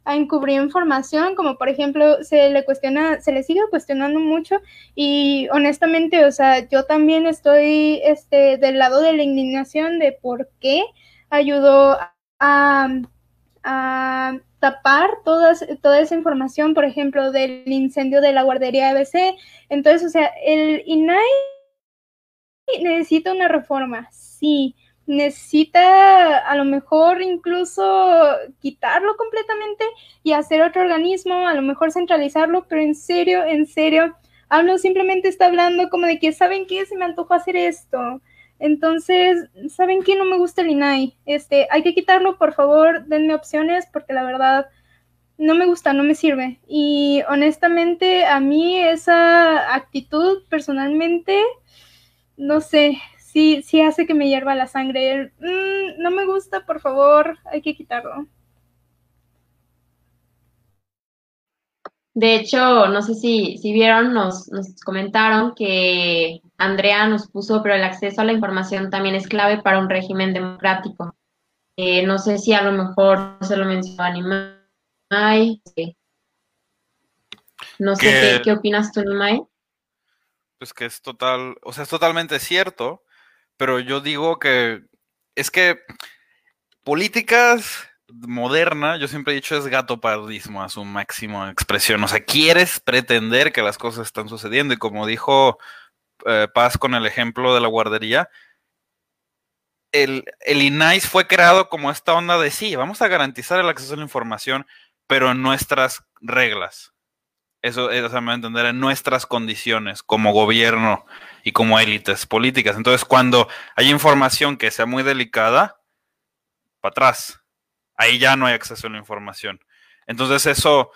Speaker 3: a, encubrir información, como por ejemplo se le cuestiona, se le sigue cuestionando mucho y honestamente, o sea, yo también estoy este, del lado de la indignación de por qué ayudó a, a tapar toda esa información, por ejemplo, del incendio de la guardería ABC. Entonces, o sea, el INAI necesita una reforma, sí. Necesita a lo mejor incluso quitarlo completamente y hacer otro organismo, a lo mejor centralizarlo, pero en serio, en serio, hablo simplemente está hablando como de que, ¿saben qué? Se me antojó hacer esto entonces, ¿saben qué? No me gusta el INAI. Este, hay que quitarlo, por favor, denme opciones porque la verdad no me gusta, no me sirve. Y honestamente, a mí esa actitud personalmente, no sé, sí, sí hace que me hierva la sangre. Mm, no me gusta, por favor, hay que quitarlo.
Speaker 1: De hecho, no sé si, si vieron, nos, nos comentaron que Andrea nos puso, pero el acceso a la información también es clave para un régimen democrático. Eh, no sé si a lo mejor se lo mencionó Animay. No sé
Speaker 4: Que-
Speaker 1: qué, qué opinas tú, Nimai.
Speaker 4: Pues que es total, o sea, es totalmente cierto, pero yo digo que es que políticas moderna, yo siempre he dicho es gato pardismo a su máxima expresión. O sea, quieres pretender que las cosas están sucediendo y como dijo eh, Paz con el ejemplo de la guardería, el, el INAIS fue creado como esta onda de sí, vamos a garantizar el acceso a la información, pero en nuestras reglas. Eso, eso se me va a entender en nuestras condiciones como gobierno y como élites políticas. Entonces, cuando hay información que sea muy delicada, para atrás. Ahí ya no hay acceso a la información. Entonces, eso,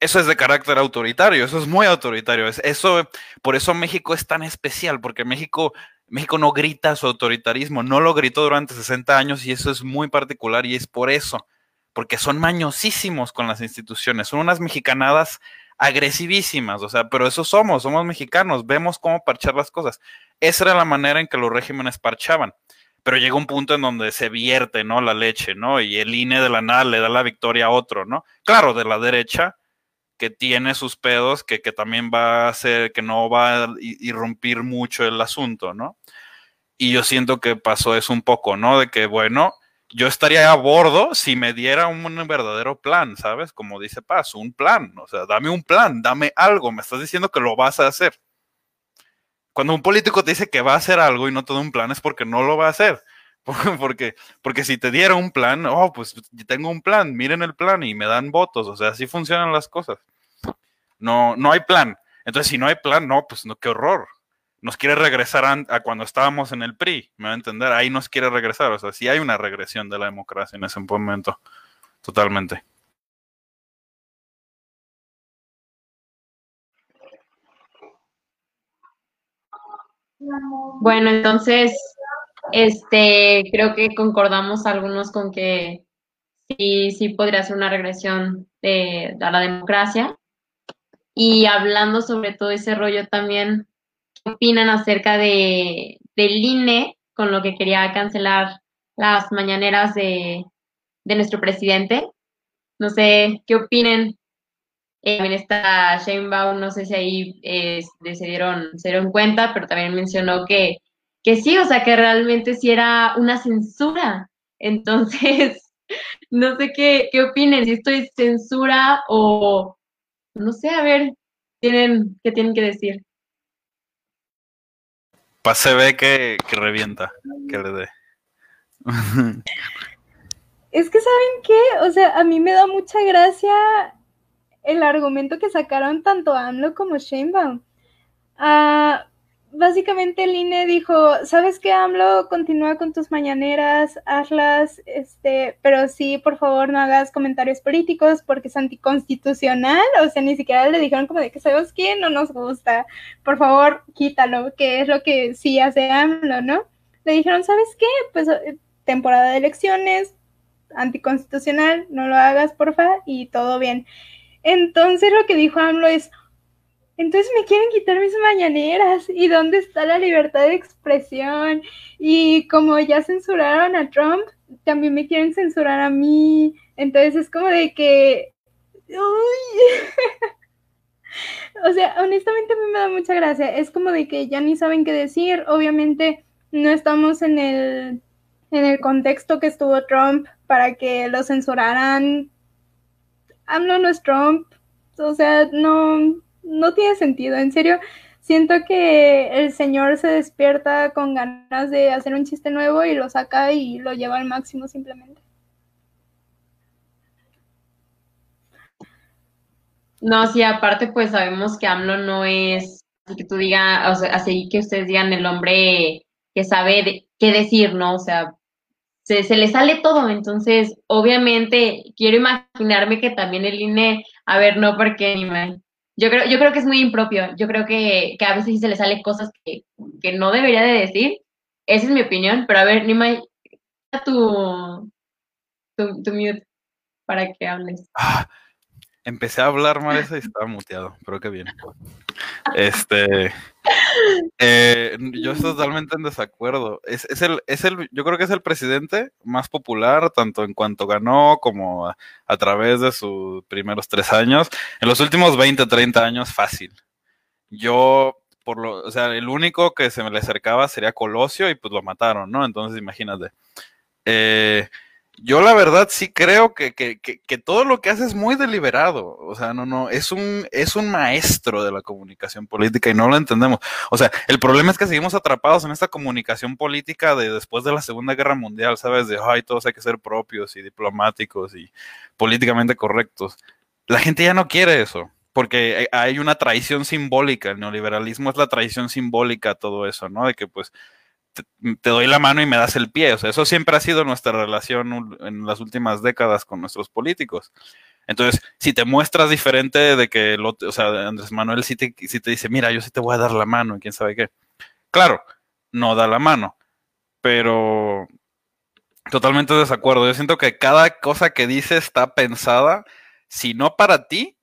Speaker 4: eso es de carácter autoritario, eso es muy autoritario. Es, eso, por eso México es tan especial, porque México, México no grita su autoritarismo, no lo gritó durante 60 años y eso es muy particular y es por eso, porque son mañosísimos con las instituciones, son unas mexicanadas agresivísimas, o sea, pero eso somos, somos mexicanos, vemos cómo parchar las cosas. Esa era la manera en que los regímenes parchaban. Pero llega un punto en donde se vierte, ¿no? La leche, ¿no? Y el INE de la nada le da la victoria a otro, ¿no? Claro, de la derecha, que tiene sus pedos, que, que también va a hacer, que no va a irrumpir mucho el asunto, ¿no? Y yo siento que pasó eso un poco, ¿no? De que, bueno, yo estaría a bordo si me diera un, un verdadero plan, ¿sabes? Como dice Paz, un plan, o sea, dame un plan, dame algo, me estás diciendo que lo vas a hacer. Cuando un político te dice que va a hacer algo y no te da un plan es porque no lo va a hacer. Porque, porque si te diera un plan, oh, pues tengo un plan, miren el plan y me dan votos, o sea, así funcionan las cosas. No, no hay plan. Entonces, si no hay plan, no, pues no, qué horror. Nos quiere regresar a, a cuando estábamos en el PRI, me va a entender, ahí nos quiere regresar, o sea, sí hay una regresión de la democracia en ese momento, totalmente.
Speaker 1: Bueno, entonces, este, creo que concordamos algunos con que sí, sí podría ser una regresión de, a la democracia. Y hablando sobre todo ese rollo también, ¿qué opinan acerca de, del INE con lo que quería cancelar las mañaneras de, de nuestro presidente? No sé, ¿qué opinen? Eh, también está Sheinbaum, no sé si ahí eh, se, dieron, se dieron cuenta, pero también mencionó que, que sí, o sea, que realmente sí era una censura. Entonces, no sé qué, qué opinen, si esto es censura o, no sé, a ver, tienen, ¿qué tienen que decir?
Speaker 4: Pues se ve que, que revienta, que le dé.
Speaker 3: Es que, ¿saben qué? O sea, a mí me da mucha gracia el argumento que sacaron tanto AMLO como Sheinbaum. Uh, básicamente el INE dijo, ¿sabes qué, AMLO? Continúa con tus mañaneras, hazlas, este, pero sí, por favor, no hagas comentarios políticos porque es anticonstitucional. O sea, ni siquiera le dijeron como de que sabes qué, no nos gusta. Por favor, quítalo, que es lo que sí hace AMLO, ¿no? Le dijeron, ¿sabes qué? Pues temporada de elecciones, anticonstitucional, no lo hagas, porfa, y todo bien. Entonces lo que dijo AMLO es, entonces me quieren quitar mis mañaneras, ¿y dónde está la libertad de expresión? Y como ya censuraron a Trump, también me quieren censurar a mí. Entonces es como de que... o sea, honestamente a mí me da mucha gracia. Es como de que ya ni saben qué decir. Obviamente no estamos en el, en el contexto que estuvo Trump para que lo censuraran AMLO no es Trump, o sea, no, no tiene sentido, en serio. Siento que el señor se despierta con ganas de hacer un chiste nuevo y lo saca y lo lleva al máximo simplemente.
Speaker 1: No, sí, aparte pues sabemos que AMLO no es, así que tú digas, o sea, así que ustedes digan el hombre que sabe qué decir, ¿no? O sea, se, se, le sale todo. Entonces, obviamente, quiero imaginarme que también el INE, a ver, no porque yo creo, yo creo que es muy impropio. Yo creo que, que a veces sí se le sale cosas que, que, no debería de decir. Esa es mi opinión. Pero a ver, Nima, tu, tu, tu mute para que hables.
Speaker 4: Ah, Empecé a hablar mal eso y estaba muteado, pero qué bien. Este, eh, yo estoy totalmente en desacuerdo. Es, es, el, es el, yo creo que es el presidente más popular, tanto en cuanto ganó como a, través de sus primeros tres años. En los últimos 20, 30 años, fácil. Yo, por lo, o sea, el único que se me le acercaba sería Colosio y pues lo mataron, ¿no? Entonces, imagínate. Eh, yo la verdad sí creo que, que, que, todo lo que hace es muy deliberado. O sea, no, no, es un, es un maestro de la comunicación política y no lo entendemos. O sea, el problema es que seguimos atrapados en esta comunicación política de después de la Segunda Guerra Mundial, ¿sabes? De, ay, todos hay que ser propios y diplomáticos y políticamente correctos. La gente ya no quiere eso, porque hay una traición simbólica. El neoliberalismo es la traición simbólica a todo eso, ¿no? De que pues te, doy la mano y me das el pie. O sea, eso siempre ha sido nuestra relación en las últimas décadas con nuestros políticos. Entonces, si te muestras diferente de que, lo, o sea, Andrés Manuel sí te, te dice, mira, yo sí te voy a dar la mano, y quién sabe qué. Claro, no da la mano, pero totalmente de desacuerdo. Yo siento que cada cosa que dice está pensada, si no para ti,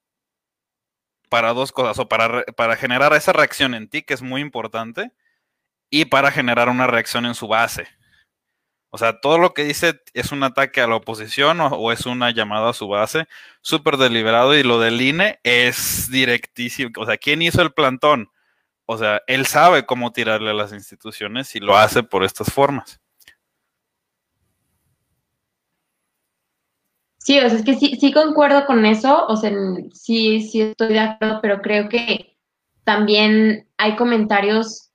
Speaker 4: para dos cosas, o para, para generar esa reacción en ti, que es muy importante, y para generar una reacción en su base. O sea, todo lo que dice es un ataque a la oposición o, es una llamada a su base, súper deliberado y lo del INE es directísimo. O sea, ¿quién hizo el plantón? O sea, él sabe cómo tirarle a las instituciones y lo hace por estas formas.
Speaker 1: Sí, o sea, es que sí, sí concuerdo con eso, o sea, sí, sí estoy de acuerdo, pero creo que también hay comentarios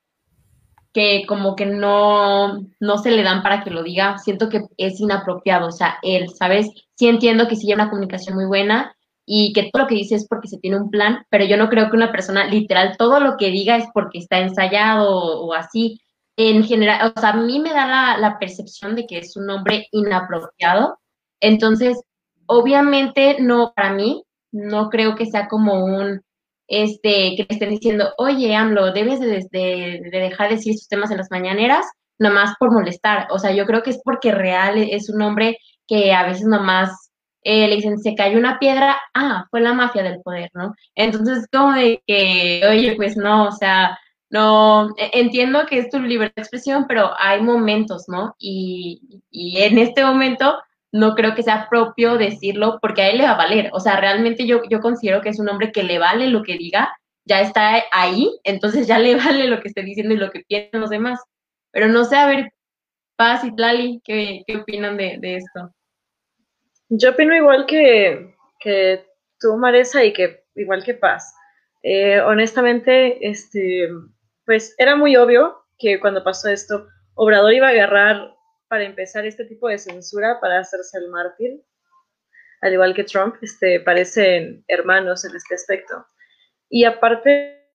Speaker 1: que como que no, no se le dan para que lo diga, siento que es inapropiado, o sea, él, ¿sabes? Sí entiendo que sí hay una comunicación muy buena y que todo lo que dice es porque se tiene un plan, pero yo no creo que una persona literal todo lo que diga es porque está ensayado o, así. En general, o sea, a mí me da la, la percepción de que es un hombre inapropiado, entonces, obviamente no, para mí, no creo que sea como un este, que le estén diciendo, oye, AMLO, debes de, de, de dejar de decir estos temas en las mañaneras, nomás por molestar. O sea, yo creo que es porque real es un hombre que a veces nomás eh, le dicen, se cayó una piedra, ah, fue la mafia del poder, ¿no? Entonces, como de que, oye, pues no, o sea, no, e, entiendo que es tu libertad de expresión, pero hay momentos, ¿no? Y, y en este momento no creo que sea propio decirlo porque a él le va a valer. O sea, realmente yo, yo considero que es un hombre que le vale lo que diga, ya está ahí, entonces ya le vale lo que esté diciendo y lo que piensan los demás. Pero no sé, a ver, Paz y Tlali, ¿qué, qué opinan de, de, esto?
Speaker 5: Yo opino igual que, que tú, Maresa, y que igual que Paz. Eh, honestamente, este, pues era muy obvio que cuando pasó esto, Obrador iba a agarrar para empezar este tipo de censura para hacerse el mártir, al igual que Trump, este, parecen hermanos en este aspecto. Y aparte,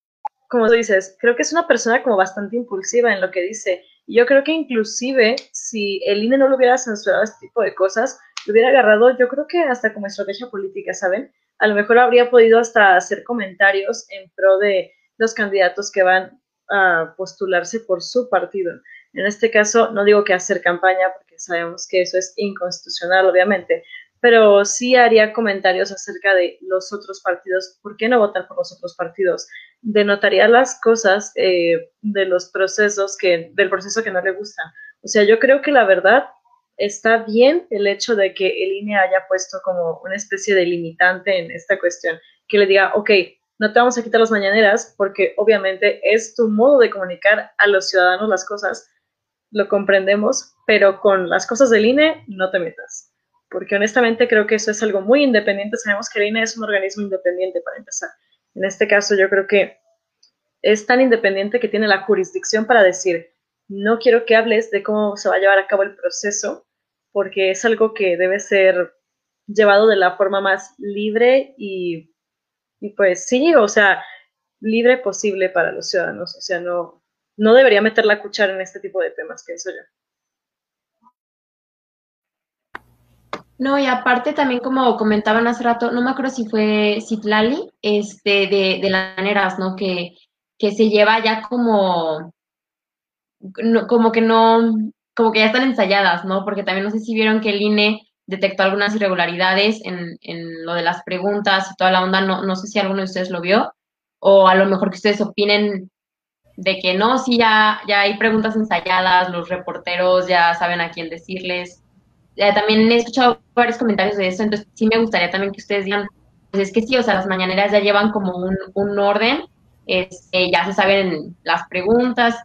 Speaker 5: como tú dices, creo que es una persona como bastante impulsiva en lo que dice. Yo creo que inclusive si el INE no lo hubiera censurado este tipo de cosas, lo hubiera agarrado, yo creo que hasta como estrategia política, ¿saben? A lo mejor habría podido hasta hacer comentarios en pro de los candidatos que van a postularse por su partido. En este caso, no digo que hacer campaña, porque sabemos que eso es inconstitucional, obviamente, pero sí haría comentarios acerca de los otros partidos, ¿por qué no votar por los otros partidos? Denotaría las cosas eh, de los procesos que, del proceso que no le gusta. O sea, yo creo que la verdad está bien el hecho de que el INE haya puesto como una especie de limitante en esta cuestión, que le diga, ok, no te vamos a quitar las mañaneras porque obviamente es tu modo de comunicar a los ciudadanos las cosas, lo comprendemos, pero con las cosas del INE no te metas, porque honestamente creo que eso es algo muy independiente. Sabemos que el INE es un organismo independiente para empezar. En este caso yo creo que es tan independiente que tiene la jurisdicción para decir, no quiero que hables de cómo se va a llevar a cabo el proceso, porque es algo que debe ser llevado de la forma más libre y, y pues sí, o sea, libre posible para los ciudadanos. O sea, no, no debería meter la cuchara en este tipo de temas, pienso yo.
Speaker 1: No, y aparte también como comentaban hace rato, no me acuerdo si fue Citlali, este, de, de las maneras, ¿no? Que, que se lleva ya como, como que no, como que ya están ensayadas, ¿no? Porque también no sé si vieron que el INE detectó algunas irregularidades en, en, lo de las preguntas y toda la onda. No, no sé si alguno de ustedes lo vio, o a lo mejor que ustedes opinen de que no, sí, ya, ya hay preguntas ensayadas, los reporteros ya saben a quién decirles. También he escuchado varios comentarios de eso, entonces sí me gustaría también que ustedes digan, pues es que sí, o sea, las mañaneras ya llevan como un, un orden, este, ya se saben las preguntas,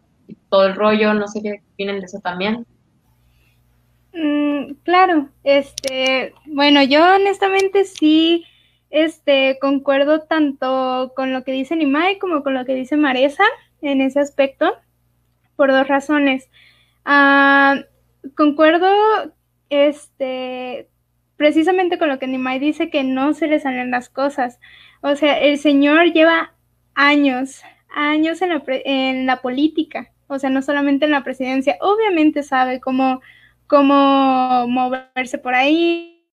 Speaker 1: todo el rollo, no sé qué opinan de eso también.
Speaker 3: Mm, claro, este, bueno, yo honestamente sí, este, concuerdo tanto con lo que dice Nimai como con lo que dice Maresa en ese aspecto, por dos razones. Uh, concuerdo, este, precisamente con lo que Nimai dice que no se le salen las cosas. O sea, el señor lleva años, años en la, en la política, o sea, no solamente en la presidencia. Obviamente sabe cómo, cómo moverse por ahí,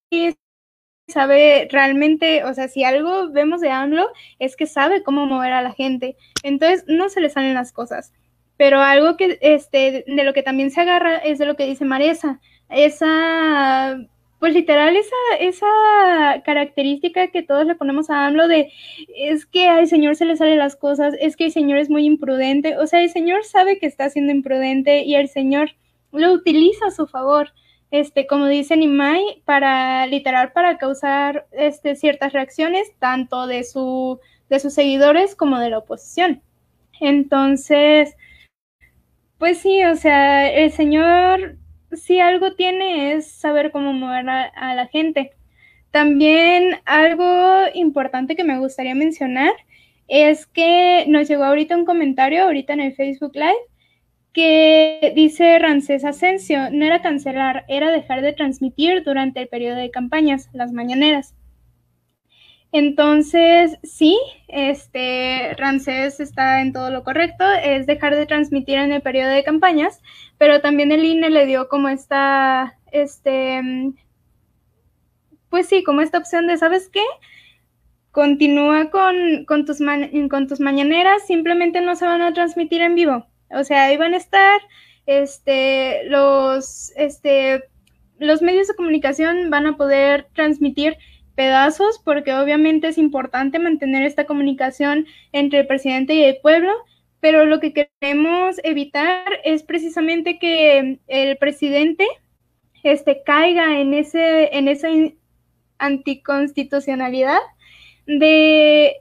Speaker 3: sabe realmente, o sea, si algo vemos de AMLO es que sabe cómo mover a la gente. Entonces, no se le salen las cosas. Pero algo que, este, de lo que también se agarra es de lo que dice Maresa. Esa, pues literal, esa, esa característica que todos le ponemos a AMLO de, es que al señor se le salen las cosas, es que el señor es muy imprudente. O sea, el señor sabe que está siendo imprudente y el señor lo utiliza a su favor este, como dice Nimai, para literal para causar este, ciertas reacciones, tanto de, su, de sus seguidores como de la oposición. Entonces, pues sí, o sea, el señor si algo tiene es saber cómo mover a, a la gente. También algo importante que me gustaría mencionar es que nos llegó ahorita un comentario, ahorita en el Facebook Live, que dice Rancés Asensio, no era cancelar, era dejar de transmitir durante el periodo de campañas, las mañaneras. Entonces, sí, este Rancés está en todo lo correcto, es dejar de transmitir en el periodo de campañas, pero también el INE le dio como esta, este, pues sí, como esta opción de, ¿sabes qué? Continúa con, con tus, con tus mañaneras, simplemente no se van a transmitir en vivo o sea, iban a estar este, los, este, los medios de comunicación van a poder transmitir pedazos porque obviamente es importante mantener esta comunicación entre el presidente y el pueblo, pero lo que queremos evitar es precisamente que el presidente este, caiga en, ese, en esa anticonstitucionalidad de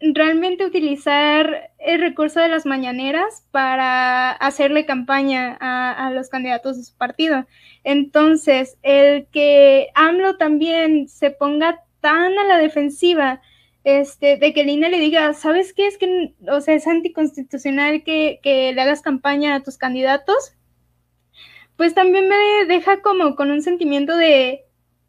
Speaker 3: realmente utilizar el recurso de las mañaneras para hacerle campaña a, los candidatos de su partido. Entonces, el que AMLO también se ponga tan a la defensiva, este, de que el INE le diga, ¿sabes qué? Es que, o sea, es anticonstitucional que, que le hagas campaña a tus candidatos, pues también me deja como con un sentimiento de,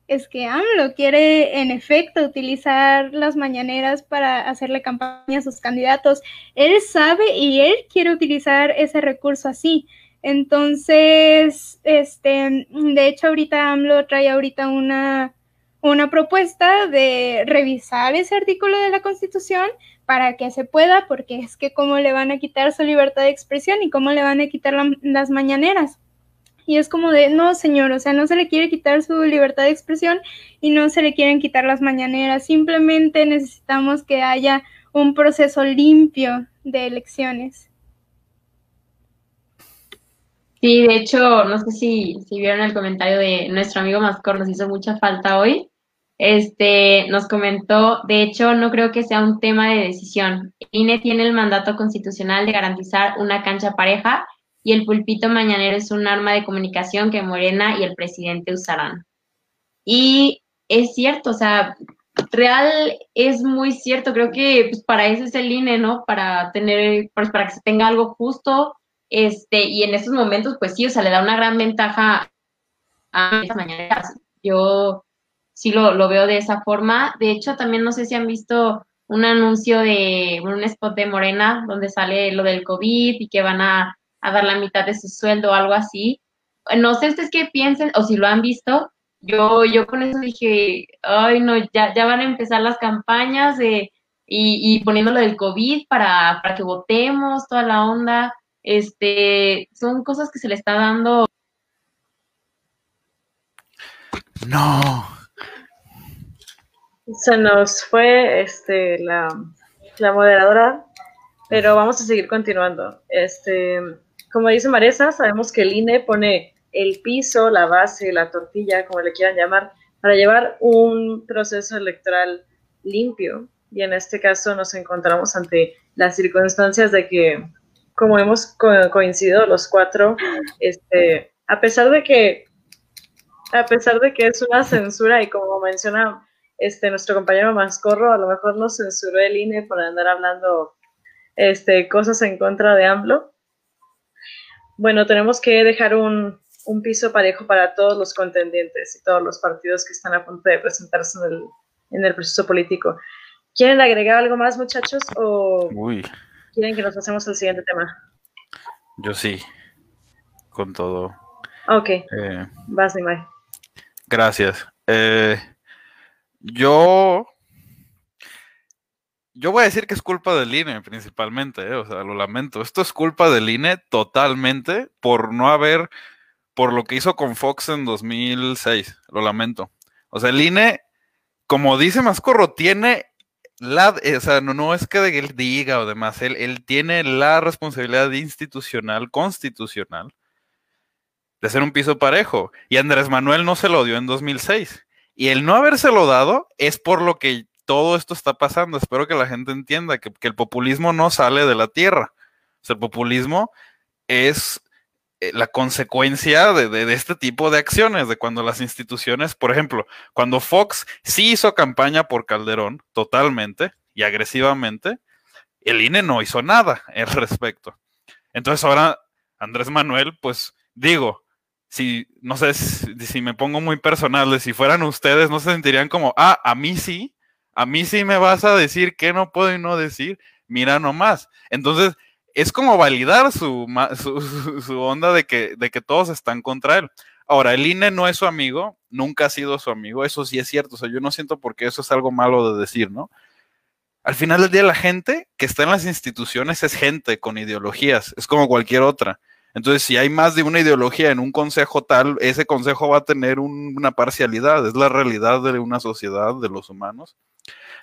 Speaker 3: es que AMLO quiere en efecto utilizar las mañaneras para hacerle campaña a sus candidatos. Él sabe y él quiere utilizar ese recurso así. Entonces, este, de hecho, ahorita AMLO trae ahorita una, una propuesta de revisar ese artículo de la Constitución para que se pueda, porque es que cómo le van a quitar su libertad de expresión y cómo le van a quitar las mañaneras y es como de, no, señor, o sea, no se le quiere quitar su libertad de expresión y no se le quieren quitar las mañaneras, simplemente necesitamos que haya un proceso limpio de elecciones.
Speaker 1: Sí, de hecho, no sé si, si vieron el comentario de nuestro amigo Mascor, nos hizo mucha falta hoy. Este, nos comentó, de hecho, no creo que sea un tema de decisión. INE tiene el mandato constitucional de garantizar una cancha pareja y el pulpito mañanero es un arma de comunicación que Morena y el presidente usarán. Y es cierto, o sea, real es muy cierto, creo que pues, para eso es el INE, ¿no? Para tener, pues, para que se tenga algo justo, este, y en estos momentos, pues sí, o sea, le da una gran ventaja a estas mañaneras. Yo sí lo, lo veo de esa forma. De hecho, también no sé si han visto un anuncio de un spot de Morena donde sale lo del COVID y que van a a dar la mitad de su sueldo o algo así. No sé ustedes qué piensen o si lo han visto. Yo, yo con eso dije, ay no, ya, ya van a empezar las campañas de, y, y poniéndolo del COVID para, para que votemos, toda la onda. Este, son cosas que se le está dando.
Speaker 4: No.
Speaker 5: Se nos fue este, la, la moderadora, pero vamos a seguir continuando. Este, como dice Maresa, sabemos que el INE pone el piso, la base, la tortilla, como le quieran llamar, para llevar un proceso electoral limpio. Y en este caso nos encontramos ante las circunstancias de que, como hemos co- coincidido los cuatro, este, a pesar de que, a pesar de que es una censura y como menciona este nuestro compañero Mascorro, a lo mejor nos censuró el INE por andar hablando este, cosas en contra de AMLO. Bueno, tenemos que dejar un, un piso parejo para todos los contendientes y todos los partidos que están a punto de presentarse en el, en el proceso político. ¿Quieren agregar algo más, muchachos, o
Speaker 4: Uy,
Speaker 5: quieren que nos pasemos al siguiente tema?
Speaker 4: yo sí. Con todo.
Speaker 5: Ok,
Speaker 4: Eh,
Speaker 5: vas, Nimai.
Speaker 4: Gracias. Eh, yo, yo voy a decir que es culpa del INE principalmente, eh, o sea, lo lamento. Esto es culpa del INE totalmente por no haber, por lo que hizo con Fox en 2006, lo lamento. O sea, el INE, como dice Mascorro, tiene la, eh, o sea, no, no es que él diga o demás, él, él tiene la responsabilidad institucional, constitucional, de ser un piso parejo. Y Andrés Manuel no se lo dio en 2006. Y el no habérselo dado es por lo que todo esto está pasando. Espero que la gente entienda que, el populismo no sale de la tierra. O sea, el populismo es eh, la consecuencia de, este tipo de acciones, de cuando las instituciones, por ejemplo, cuando Fox sí hizo campaña por Calderón totalmente y agresivamente, el INE no hizo nada al respecto. Entonces ahora Andrés Manuel, pues digo, si, no sé, si, si, me pongo muy personal, si fueran ustedes, no se sentirían como, ah, a mí sí, a mí sí me vas a decir qué no puedo y no decir, mira nomás. Entonces, es como validar su, su, onda de que, de que todos están contra él. Ahora, el INE no es su amigo, nunca ha sido su amigo, eso sí es cierto, o sea, yo no siento porque eso es algo malo de decir, ¿no? Al final del día, la gente que está en las instituciones es gente con ideologías, es como cualquier otra. Entonces, si hay más de una ideología en un consejo tal, ese consejo va a tener un, una parcialidad, es la realidad de una sociedad, de los humanos,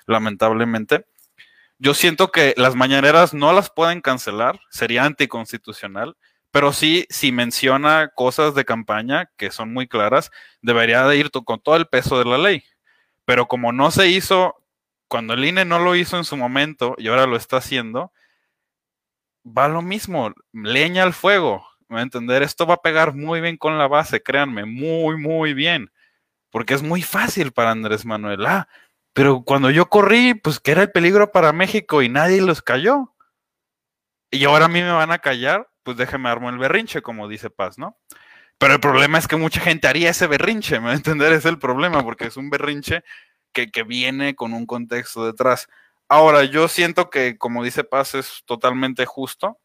Speaker 4: lamentablemente. Yo siento que las mañaneras no las pueden cancelar, sería anticonstitucional, pero sí, si menciona cosas de campaña que son muy claras, debería de ir con todo el peso de la ley. Pero como no se hizo, cuando el INE no lo hizo en su momento y ahora lo está haciendo, va lo mismo, leña al fuego. ¿Me entender? Esto va a pegar muy bien con la base, créanme, muy, muy bien. Porque es muy fácil para Andrés Manuel. Ah, pero cuando yo corrí, pues que era el peligro para México y nadie los cayó. Y ahora a mí me van a callar, pues déjeme armo el berrinche, como dice Paz, ¿no? Pero el problema es que mucha gente haría ese berrinche, ¿me va a entender? Es el problema, porque es un berrinche que, que viene con un contexto detrás. Ahora, yo siento que, como dice Paz, es totalmente justo.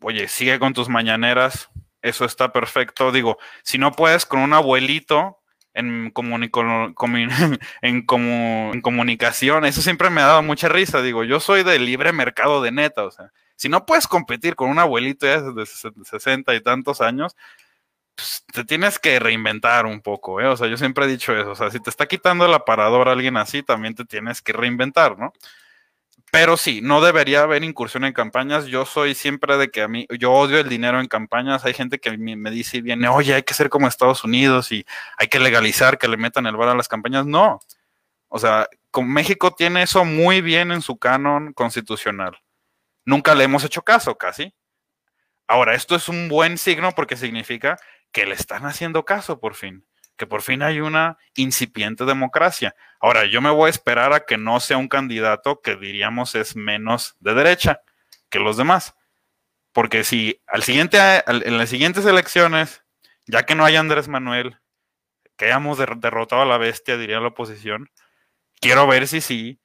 Speaker 4: Oye, sigue con tus mañaneras, eso está perfecto. Digo, si no puedes con un abuelito en, en, comu en, comunicación, eso siempre me ha dado mucha risa. Digo, yo soy de libre mercado de neta, o sea, si no puedes competir con un abuelito ya de 60 y tantos años, pues te tienes que reinventar un poco, ¿eh? O sea, yo siempre he dicho eso, o sea, si te está quitando el aparador alguien así, también te tienes que reinventar, ¿no? Pero sí, no debería haber incursión en campañas. Yo soy siempre de que a mí, yo odio el dinero en campañas. Hay gente que me dice y viene, oye, hay que ser como Estados Unidos y hay que legalizar que le metan el bar a las campañas. No. O sea, con México tiene eso muy bien en su canon constitucional. Nunca le hemos hecho caso, casi. Ahora, esto es un buen signo porque significa que le están haciendo caso por fin que por fin hay una incipiente democracia. Ahora, yo me voy a esperar a que no sea un candidato que diríamos es menos de derecha que los demás. Porque si al siguiente, en las siguientes elecciones, ya que no hay Andrés Manuel, que hayamos derrotado a la bestia, diría la oposición, quiero ver si sí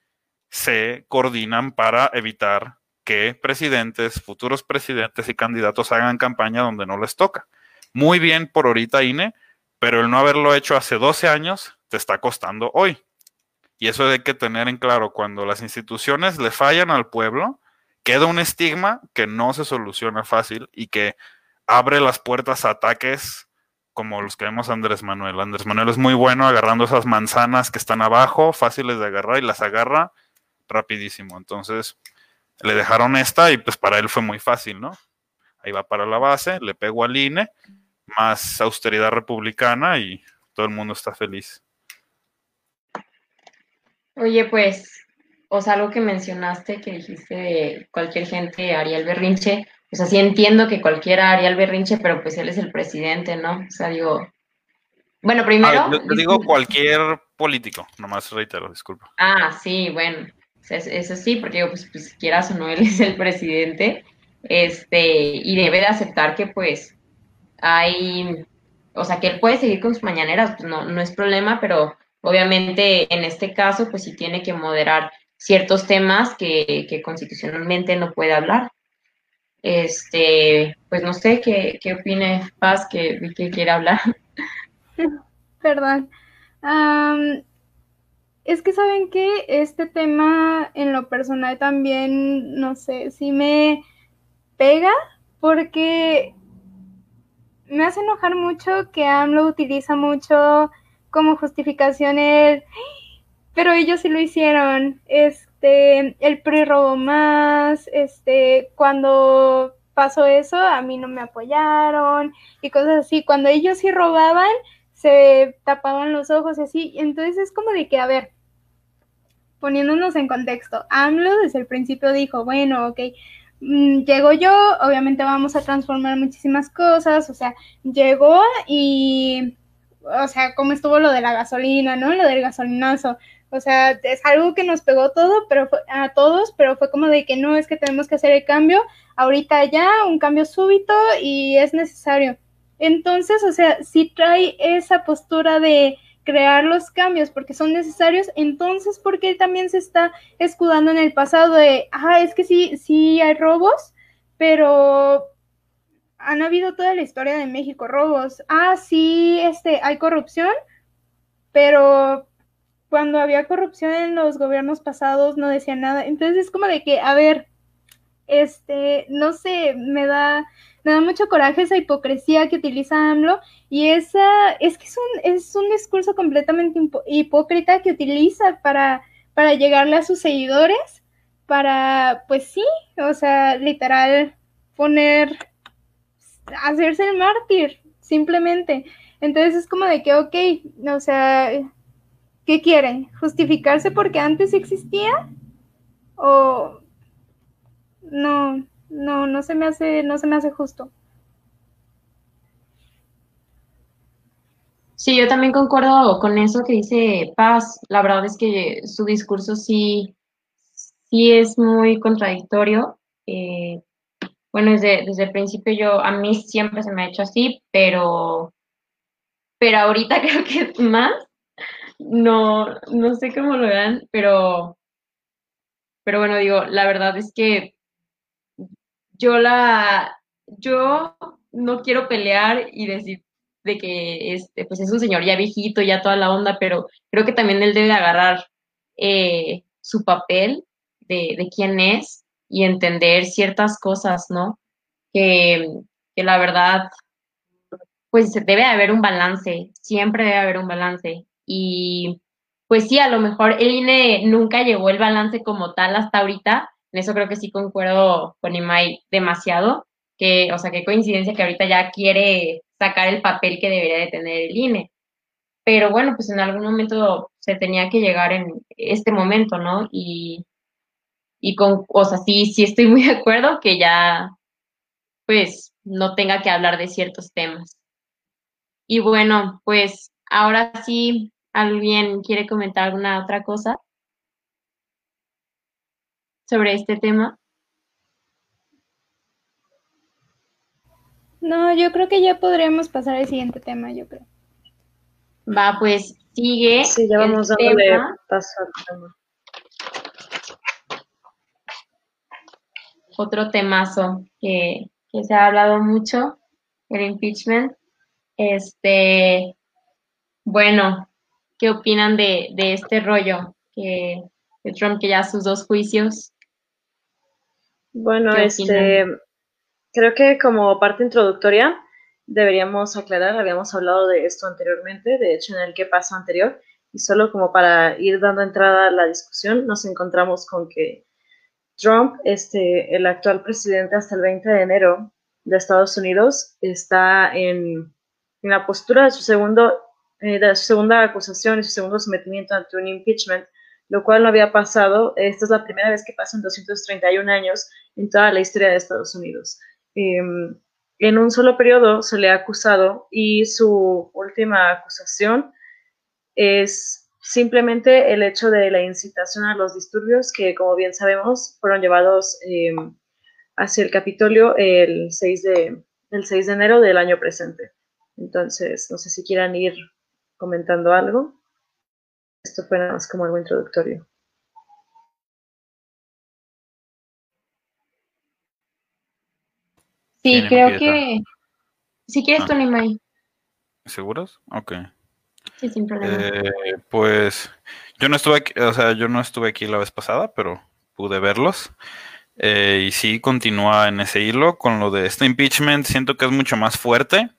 Speaker 4: se coordinan para evitar que presidentes, futuros presidentes y candidatos hagan campaña donde no les toca. Muy bien por ahorita, INE, pero el no haberlo hecho hace 12 años te está costando hoy. Y eso hay que tener en claro, cuando las instituciones le fallan al pueblo, queda un estigma que no se soluciona fácil y que abre las puertas a ataques como los que vemos Andrés Manuel. Andrés Manuel es muy bueno agarrando esas manzanas que están abajo, fáciles de agarrar, y las agarra rapidísimo. Entonces, le dejaron esta y pues para él fue muy fácil, ¿no? Ahí va para la base, le pego al INE, más austeridad republicana y todo el mundo está feliz.
Speaker 1: Oye, pues, o sea, algo que mencionaste, que dijiste de cualquier gente haría el berrinche, o sea, sí entiendo que cualquiera haría el berrinche, pero pues él es el presidente, ¿no? O sea, digo, bueno, primero...
Speaker 4: Ah, yo, yo digo cualquier político, nomás reitero, disculpa.
Speaker 1: Ah, sí, bueno, eso, eso sí, porque digo, pues, pues quieras o no, él es el presidente, este, y debe de aceptar que pues hay, o sea, que él puede seguir con sus mañaneras, no, no es problema, pero obviamente en este caso, pues sí tiene que moderar ciertos temas que, que constitucionalmente no puede hablar. Este, pues no sé qué, qué opine Paz, que, que quiere hablar.
Speaker 3: Perdón. Es que saben que este tema en lo personal también, no sé, sí me pega porque me hace enojar mucho que AMLO utiliza mucho como justificación el, pero ellos sí lo hicieron, este, el PRI robó más, este, cuando pasó eso, a mí no me apoyaron y cosas así, cuando ellos sí robaban, se tapaban los ojos y así, entonces es como de que, a ver, poniéndonos en contexto, AMLO desde el principio dijo, bueno, ok, mm, llegó yo, obviamente vamos a transformar muchísimas cosas, o sea, llegó y, o sea, como estuvo lo de la gasolina, ¿no? Lo del gasolinazo. O sea, es algo que nos pegó todo, pero fue, a todos, pero fue como de que no, es que tenemos que hacer el cambio ahorita ya, un cambio súbito y es necesario. Entonces, o sea, si trae esa postura de crear los cambios porque son necesarios, entonces, ¿por qué también se está escudando en el pasado de, ah, es que sí, sí hay robos, pero han habido toda la historia de México robos. Ah, sí, este, hay corrupción, pero cuando había corrupción en los gobiernos pasados no decían nada. Entonces es como de que, a ver, este, no sé, me da, me da mucho coraje esa hipocresía que utiliza AMLO y esa, es que es un, es un discurso completamente hipócrita que utiliza para, para llegarle a sus seguidores, para, pues sí, o sea, literal, poner, hacerse el mártir, simplemente. Entonces es como de que, ok, o sea, ¿qué quieren? ¿Justificarse porque antes existía? ¿O no, no, no se me hace, no se me hace justo.
Speaker 1: Sí, yo también concuerdo con eso que dice Paz. La verdad es que su discurso sí, sí es muy contradictorio. Eh, bueno, desde, desde el principio yo, a mí siempre se me ha hecho así, pero, pero ahorita creo que más. No, no sé cómo lo vean, pero, pero bueno, digo, la verdad es que yo la, yo no quiero pelear y decir de que este, pues es un señor ya viejito, ya toda la onda, pero creo que también él debe agarrar eh, su papel de, de, quién es y entender ciertas cosas, ¿no? Que, que la verdad, pues debe haber un balance, siempre debe haber un balance. Y pues sí, a lo mejor el INE nunca llegó el balance como tal hasta ahorita, en eso creo que sí concuerdo con Imai demasiado, que, o sea, qué coincidencia que ahorita ya quiere sacar el papel que debería de tener el INE. Pero bueno, pues en algún momento se tenía que llegar en este momento, ¿no? Y, y con, o sea, sí, sí estoy muy de acuerdo que ya, pues, no tenga que hablar de ciertos temas. Y bueno, pues ahora sí, ¿alguien quiere comentar alguna otra cosa? Sobre este tema?
Speaker 3: No, yo creo que ya podríamos pasar al siguiente tema, yo creo.
Speaker 1: Va, pues sigue.
Speaker 5: Sí, ya vamos dándole paso al tema.
Speaker 1: Otro temazo que, que se ha hablado mucho, el impeachment. Este, bueno, ¿qué opinan de, de este rollo que de Trump que ya sus dos juicios
Speaker 5: bueno, este, creo que como parte introductoria, deberíamos aclarar, habíamos hablado de esto anteriormente, de hecho en el que pasa anterior, y solo como para ir dando entrada a la discusión, nos encontramos con que Trump, este, el actual presidente hasta el 20 de enero de Estados Unidos, está en, en la postura de su, segundo, eh, de su segunda acusación y su segundo sometimiento ante un impeachment, lo cual no había pasado. Esta es la primera vez que pasa en 231 años en toda la historia de Estados Unidos. Em, en un solo periodo se le ha acusado y su última acusación es simplemente el hecho de la incitación a los disturbios que, como bien sabemos, fueron llevados em, hacia el Capitolio el 6, de, el 6 de enero del año presente. Entonces, no sé si quieran ir comentando algo. Esto fue nada más como algo introductorio.
Speaker 1: Sí, creo que... Si quieres,
Speaker 4: Ah.
Speaker 1: Tony May.
Speaker 4: ¿Seguros? Ok.
Speaker 1: Sí, sin problema.
Speaker 4: Eh, pues yo no estuve aquí, o sea, yo no estuve aquí la vez pasada, pero pude verlos. Eh, y sí, continúa en ese hilo con lo de este impeachment. Siento que es mucho más fuerte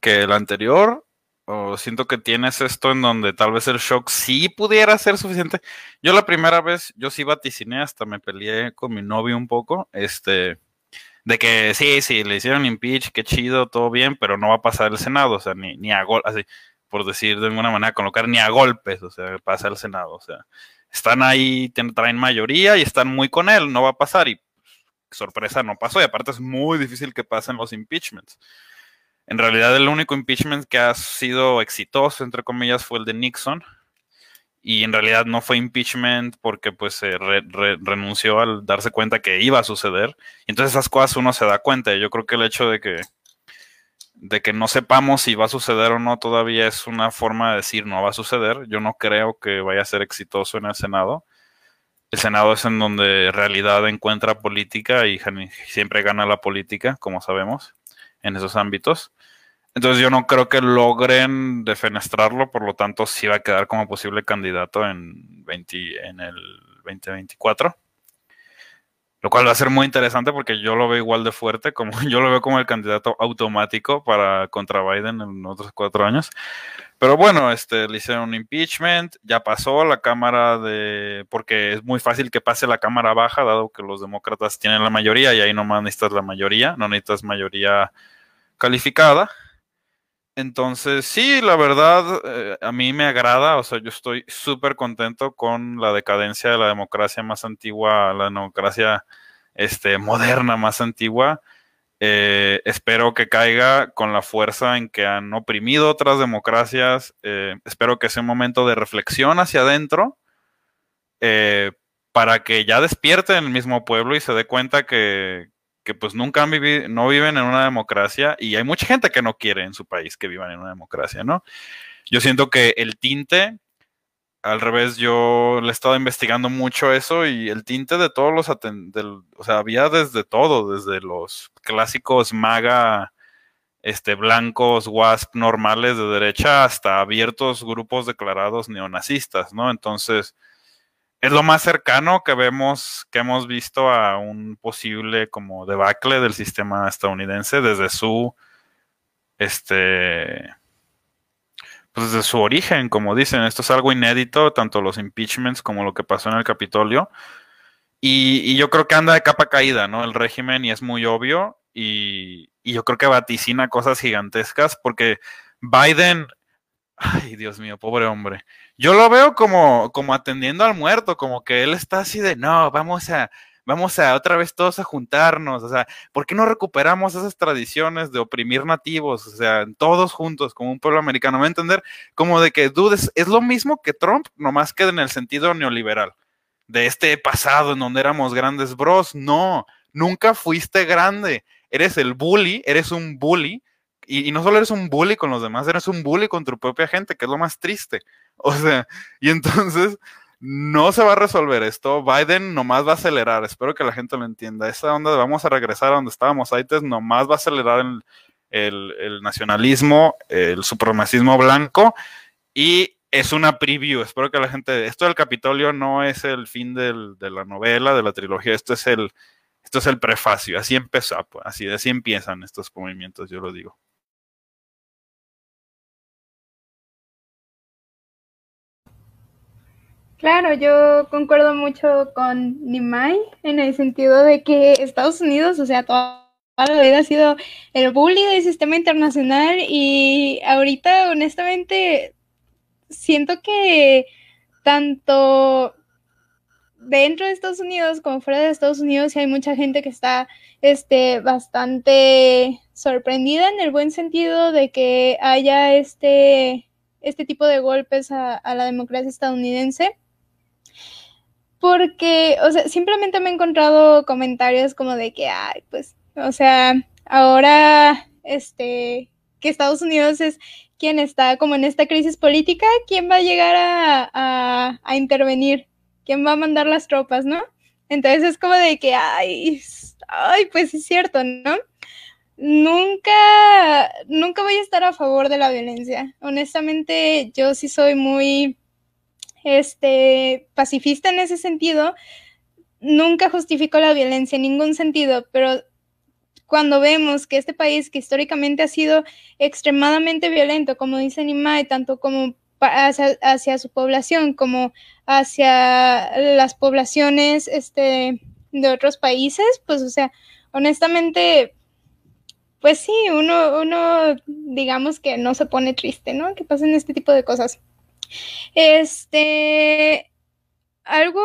Speaker 4: que el anterior. O siento que tienes esto en donde tal vez el shock sí pudiera ser suficiente. Yo la primera vez, yo sí vaticiné, hasta me peleé con mi novio un poco. Este, de que sí, sí, le hicieron impeach, qué chido, todo bien, pero no va a pasar el Senado, o sea, ni, ni a gol, así, por decir de alguna manera, colocar ni a golpes, o sea, pasa el Senado, o sea, están ahí, traen mayoría y están muy con él, no va a pasar y sorpresa no pasó y aparte es muy difícil que pasen los impeachments. En realidad el único impeachment que ha sido exitoso, entre comillas, fue el de Nixon y en realidad no fue impeachment porque pues se re- re- renunció al darse cuenta que iba a suceder. Y entonces esas cosas uno se da cuenta. Yo creo que el hecho de que de que no sepamos si va a suceder o no todavía es una forma de decir no va a suceder. Yo no creo que vaya a ser exitoso en el Senado. El Senado es en donde realidad encuentra política y siempre gana la política, como sabemos, en esos ámbitos. Entonces yo no creo que logren defenestrarlo, por lo tanto sí va a quedar como posible candidato en, 20 en el 2024. Lo cual va a ser muy interesante porque yo lo veo igual de fuerte, como yo lo veo como el candidato automático para contra Biden en otros cuatro años. Pero bueno, este, le hicieron un impeachment, ya pasó la Cámara de, porque es muy fácil que pase la Cámara Baja, dado que los demócratas tienen la mayoría y ahí nomás necesitas la mayoría, no necesitas mayoría calificada. Entonces, sí, la verdad, eh, a mí me agrada, o sea, yo estoy súper contento con la decadencia de la democracia más antigua, la democracia este, moderna más antigua. Eh, espero que caiga con la fuerza en que han oprimido otras democracias. Eh, espero que sea un momento de reflexión hacia adentro para que ya despierten el mismo pueblo y se dé cuenta que, que pues nunca han vivido, no viven en una democracia y hay mucha gente que no quiere en su país que vivan en una democracia, ¿no? Yo siento que el tinte, al revés, yo le he estado investigando mucho eso y el tinte de todos los, del, o sea, había desde todo, desde los clásicos maga, este, blancos, WASP normales de derecha hasta abiertos grupos declarados neonazistas, ¿no? Entonces, es lo más cercano que vemos, que hemos visto a un posible como debacle del sistema estadounidense desde su, este, pues desde su origen, como dicen. Esto es algo inédito, tanto los impeachments como lo que pasó en el Capitolio. Y, yo creo que anda de capa caída, ¿no? El régimen y es muy obvio y, y yo creo que vaticina cosas gigantescas porque Biden, ay Dios mío, pobre hombre. Yo lo veo como, como atendiendo al muerto, como que él está así de, no, vamos a, vamos a otra vez todos a juntarnos, o sea, ¿por qué no recuperamos esas tradiciones de oprimir nativos, o sea, todos juntos como un pueblo americano? ¿Me voy a entender? Como de que dudes, es lo mismo que Trump, nomás que en el sentido neoliberal, de este pasado en donde éramos grandes bros, no, nunca fuiste grande, eres el bully, eres un bully, y, no solo eres un bully con los demás, eres un bully con tu propia gente, que es lo más triste. O sea, y entonces no se va a resolver esto. Biden nomás va a acelerar. Espero que la gente lo entienda. Esa onda de vamos a regresar a donde estábamos antes, nomás va a acelerar el, el, el nacionalismo, el supremacismo blanco y es una preview. Espero que la gente. Esto del Capitolio no es el fin del, de la novela, de la trilogía. Esto es el, esto es el prefacio. Así empezó, pues, así, así empiezan estos movimientos, yo lo digo.
Speaker 3: Claro, yo concuerdo mucho con Nimai en el sentido de que Estados Unidos, o sea, toda la vida ha sido el bully del sistema internacional y ahorita honestamente siento que tanto dentro de Estados Unidos como fuera de Estados Unidos hay mucha gente que está este, bastante sorprendida en el buen sentido de que haya este, este tipo de golpes a la democracia estadounidense. Porque, o sea, simplemente me he encontrado comentarios como de que, ay, pues, o sea, ahora, este, que Estados Unidos es quien está como en esta crisis política, ¿quién va a llegar a, a, a intervenir? ¿quién va a mandar las tropas, no? Entonces es como de que, ay, ay, pues es cierto, ¿no? Nunca, nunca voy a estar a favor de la violencia. Honestamente, yo sí soy muy, este, pacifista en ese sentido. Nunca justifico la violencia en ningún sentido, pero cuando vemos que este país que históricamente ha sido extremadamente violento, como dice Nimai, tanto como hacia, hacia, su población como hacia las poblaciones este, de otros países, pues, o sea, honestamente, pues sí, uno, uno, digamos que no se pone triste, ¿no? Que pasen este tipo de cosas. Este, algo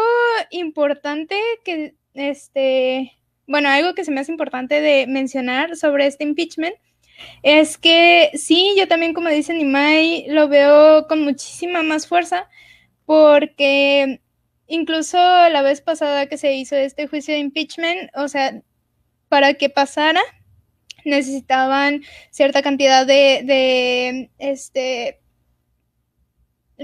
Speaker 3: importante que, este, bueno, algo que se me hace importante de mencionar sobre este impeachment es que sí, yo también, como dice Nimai, lo veo con muchísima más fuerza, porque incluso la vez pasada que se hizo este juicio de impeachment, o sea, para que pasara, necesitaban cierta cantidad de, de este,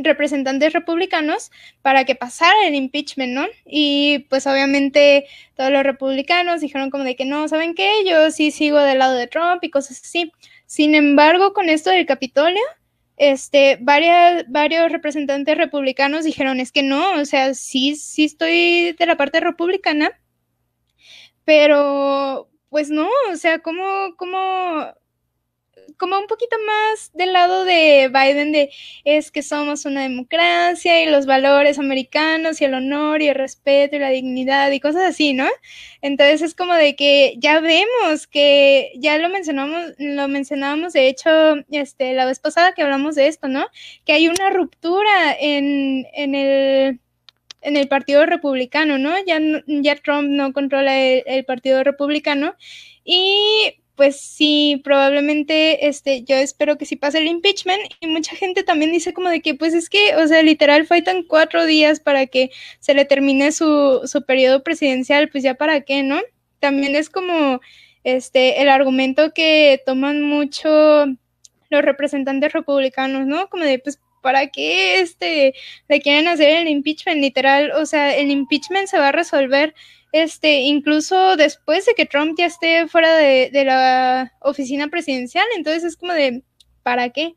Speaker 3: representantes republicanos para que pasara el impeachment, ¿no? Y pues obviamente todos los republicanos dijeron como de que no, ¿saben qué? Yo sí sigo del lado de Trump y cosas así. Sin embargo, con esto del Capitolio, este, varios representantes republicanos dijeron, es que no, o sea, sí, sí estoy de la parte republicana, pero pues no, o sea, ¿cómo, cómo como un poquito más del lado de Biden de es que somos una democracia y los valores americanos y el honor y el respeto y la dignidad y cosas así, ¿no? Entonces es como de que ya vemos que ya lo mencionamos, lo mencionábamos de hecho este la vez pasada que hablamos de esto, ¿no? Que hay una ruptura en, en el en el Partido Republicano, ¿no? Ya, ya Trump no controla el, el Partido Republicano y pues sí, probablemente, este, yo espero que sí pase el impeachment y mucha gente también dice como de que, pues es que, o sea, literal faltan cuatro días para que se le termine su, su periodo presidencial, pues ya para qué, ¿no? También es como, este, el argumento que toman mucho los representantes republicanos, ¿no? Como de, pues, ¿para qué, este, le quieren hacer el impeachment? Literal, o sea, el impeachment se va a resolver este, incluso después de que Trump ya esté fuera de, la oficina presidencial, entonces es como de, ¿para qué?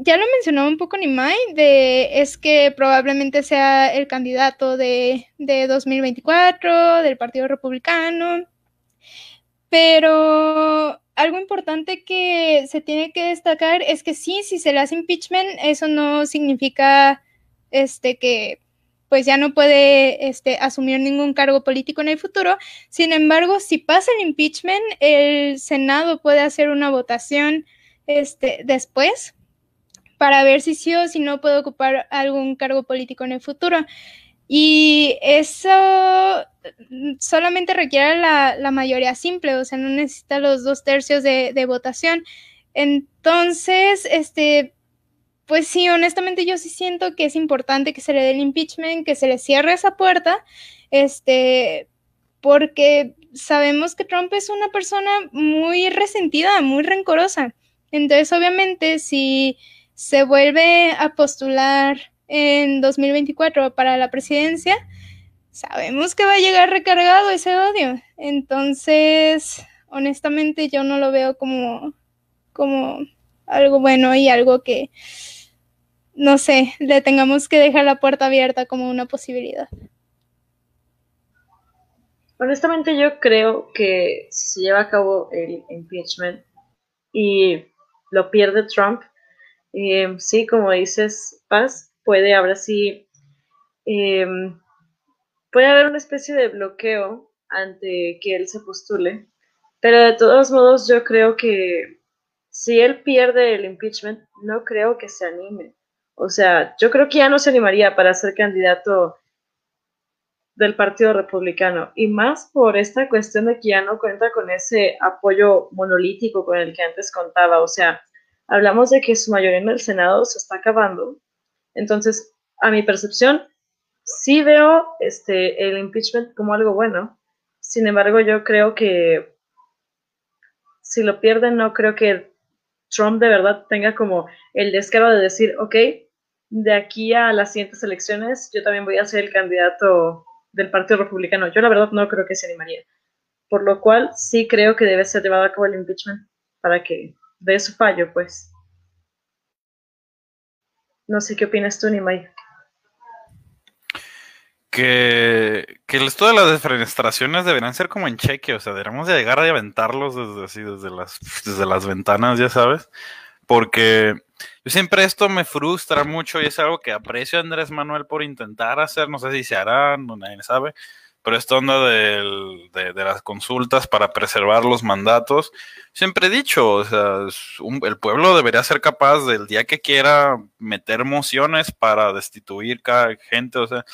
Speaker 3: Ya lo mencionó un poco Nimai, de, es que probablemente sea el candidato de, de 2024 del Partido Republicano, pero algo importante que se tiene que destacar es que sí, si se le hace impeachment, eso no significa este que pues ya no puede este, asumir ningún cargo político en el futuro. Sin embargo, si pasa el impeachment, el Senado puede hacer una votación este, después para ver si sí o si no puede ocupar algún cargo político en el futuro. Y eso solamente requiere la, mayoría simple, o sea, no necesita los dos tercios de, de votación. Entonces, este, pues sí, honestamente yo sí siento que es importante que se le dé el impeachment, que se le cierre esa puerta, este, porque sabemos que Trump es una persona muy resentida, muy rencorosa. Entonces, obviamente, si se vuelve a postular en 2024 para la presidencia, sabemos que va a llegar recargado ese odio. Entonces, honestamente, yo no lo veo como, como algo bueno y algo que no sé, le tengamos que dejar la puerta abierta como una posibilidad.
Speaker 5: Honestamente yo creo que si se lleva a cabo el impeachment y lo pierde Trump, eh, sí, como dices, Paz, puede ahora sí, em, puede haber una especie de bloqueo ante que él se postule, pero de todos modos yo creo que si él pierde el impeachment, no creo que se anime. O sea, yo creo que ya no se animaría para ser candidato del Partido Republicano y más por esta cuestión de que ya no cuenta con ese apoyo monolítico con el que antes contaba. O sea, hablamos de que su mayoría en el Senado se está acabando. Entonces, a mi percepción, sí veo este, el impeachment como algo bueno. Sin embargo, yo creo que si lo pierden, no creo que Trump de verdad tenga como el descaro de decir, ok, de aquí a las siguientes elecciones yo también voy a ser el candidato del Partido Republicano. Yo la verdad no creo que se animaría. Por lo cual sí creo que debe ser llevado a cabo el impeachment para que dé su fallo, pues. No sé qué opinas tú, Nimay
Speaker 4: que, que estudio de las defenestraciones deberían ser como en cheque, o sea, deberíamos de llegar a aventarlos desde así, desde las, desde las ventanas, ya sabes, porque yo siempre esto me frustra mucho y es algo que aprecio a Andrés Manuel por intentar hacer, no sé si se hará, no nadie sabe, pero esta onda de, de, las consultas para preservar los mandatos, siempre he dicho, o sea, el pueblo debería ser capaz del día que quiera meter mociones para destituir cada gente, o sea,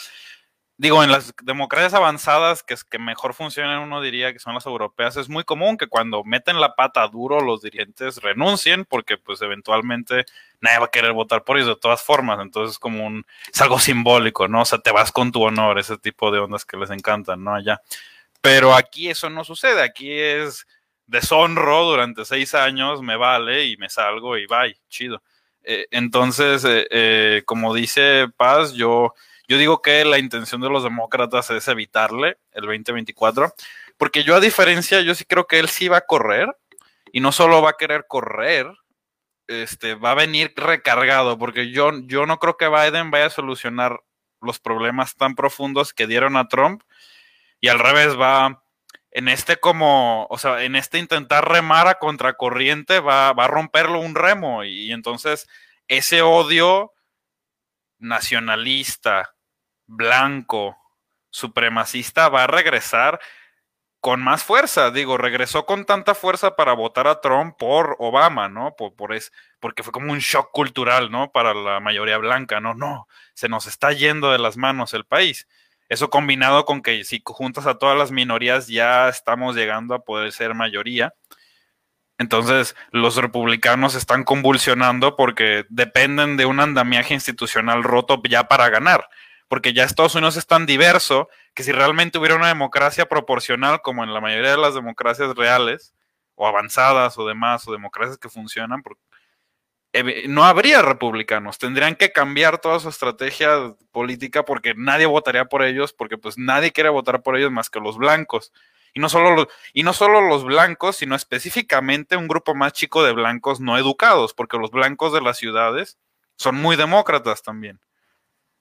Speaker 4: digo, en las democracias avanzadas que, que mejor funcionan, uno diría que son las europeas, es muy común que cuando meten la pata duro los dirigentes renuncien porque pues eventualmente nadie va a querer votar por ellos de todas formas, entonces es como un, es algo simbólico, ¿no? O sea, te vas con tu honor, ese tipo de ondas que les encantan, ¿no? Allá. Pero aquí eso no sucede, aquí es deshonro durante seis años, me vale y me salgo y bye, chido. Eh, entonces, eh, eh, como dice Paz, yo yo digo que la intención de los demócratas es evitarle el 2024, porque yo a diferencia, yo sí creo que él sí va a correr y no solo va a querer correr, este, va a venir recargado, porque yo, yo no creo que Biden vaya a solucionar los problemas tan profundos que dieron a Trump y al revés va en este como, o sea, en este intentar remar a contracorriente va, va a romperlo un remo y entonces ese odio nacionalista, blanco, supremacista va a regresar con más fuerza. Digo, regresó con tanta fuerza para votar a Trump por Obama, ¿no? Por, es, porque fue como un shock cultural, ¿no? Para la mayoría blanca, ¿no? No, se nos está yendo de las manos el país. Eso combinado con que si juntas a todas las minorías ya estamos llegando a poder ser mayoría. Entonces, los republicanos están convulsionando porque dependen de un andamiaje institucional roto ya para ganar porque ya Estados Unidos es tan diverso que si realmente hubiera una democracia proporcional como en la mayoría de las democracias reales, o avanzadas o demás, o democracias que funcionan, no habría republicanos, tendrían que cambiar toda su estrategia política porque nadie votaría por ellos, porque pues nadie quiere votar por ellos más que los blancos. Y no solo y no solo los blancos, sino específicamente un grupo más chico de blancos no educados, porque los blancos de las ciudades son muy demócratas también.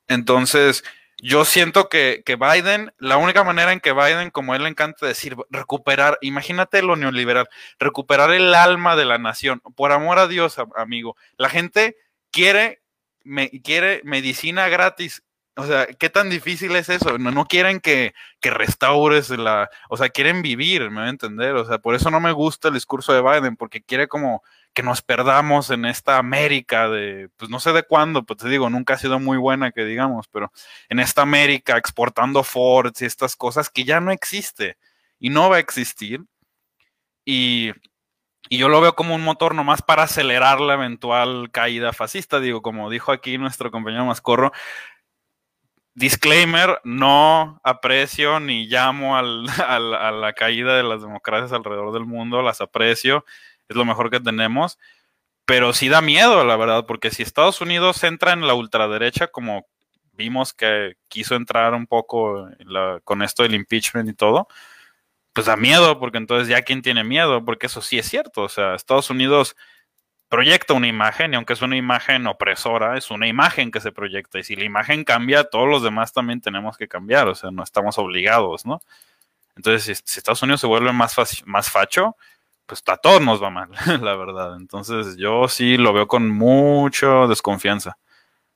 Speaker 4: Entonces, yo siento que, Biden, la única manera en que Biden, como él le encanta decir, recuperar, imagínate lo neoliberal, recuperar el alma de la nación, por amor a Dios, amigo, la gente quiere, me, quiere medicina gratis. O sea, ¿qué tan difícil es eso? No, no quieren que, que restaures la, o sea, quieren vivir, me voy a entender. O sea, por eso no me gusta el discurso de Biden, porque quiere como que nos perdamos en esta América de, pues no sé de cuándo, pues te digo, nunca ha sido muy buena que digamos, pero en esta América exportando Ford y estas cosas que ya no existe y no va a existir. Y, y yo lo veo como un motor nomás para acelerar la eventual caída fascista, digo, como dijo aquí nuestro compañero Mascorro, disclaimer, no aprecio ni llamo al, a la caída de las democracias alrededor del mundo, las aprecio es lo mejor que tenemos, pero sí da miedo, la verdad, porque si Estados Unidos entra en la ultraderecha, como vimos que quiso entrar un poco con esto del impeachment y todo, pues da miedo, porque entonces ya quién tiene miedo, porque eso sí es cierto, o sea, Estados Unidos proyecta una imagen y aunque es una imagen opresora, es una imagen que se proyecta y si la imagen cambia, todos los demás también tenemos que cambiar, o sea, no estamos obligados, ¿no? Entonces, si, Estados Unidos se vuelve más, más facho, pues a todos nos va mal, la verdad. Entonces yo sí lo veo con mucha desconfianza.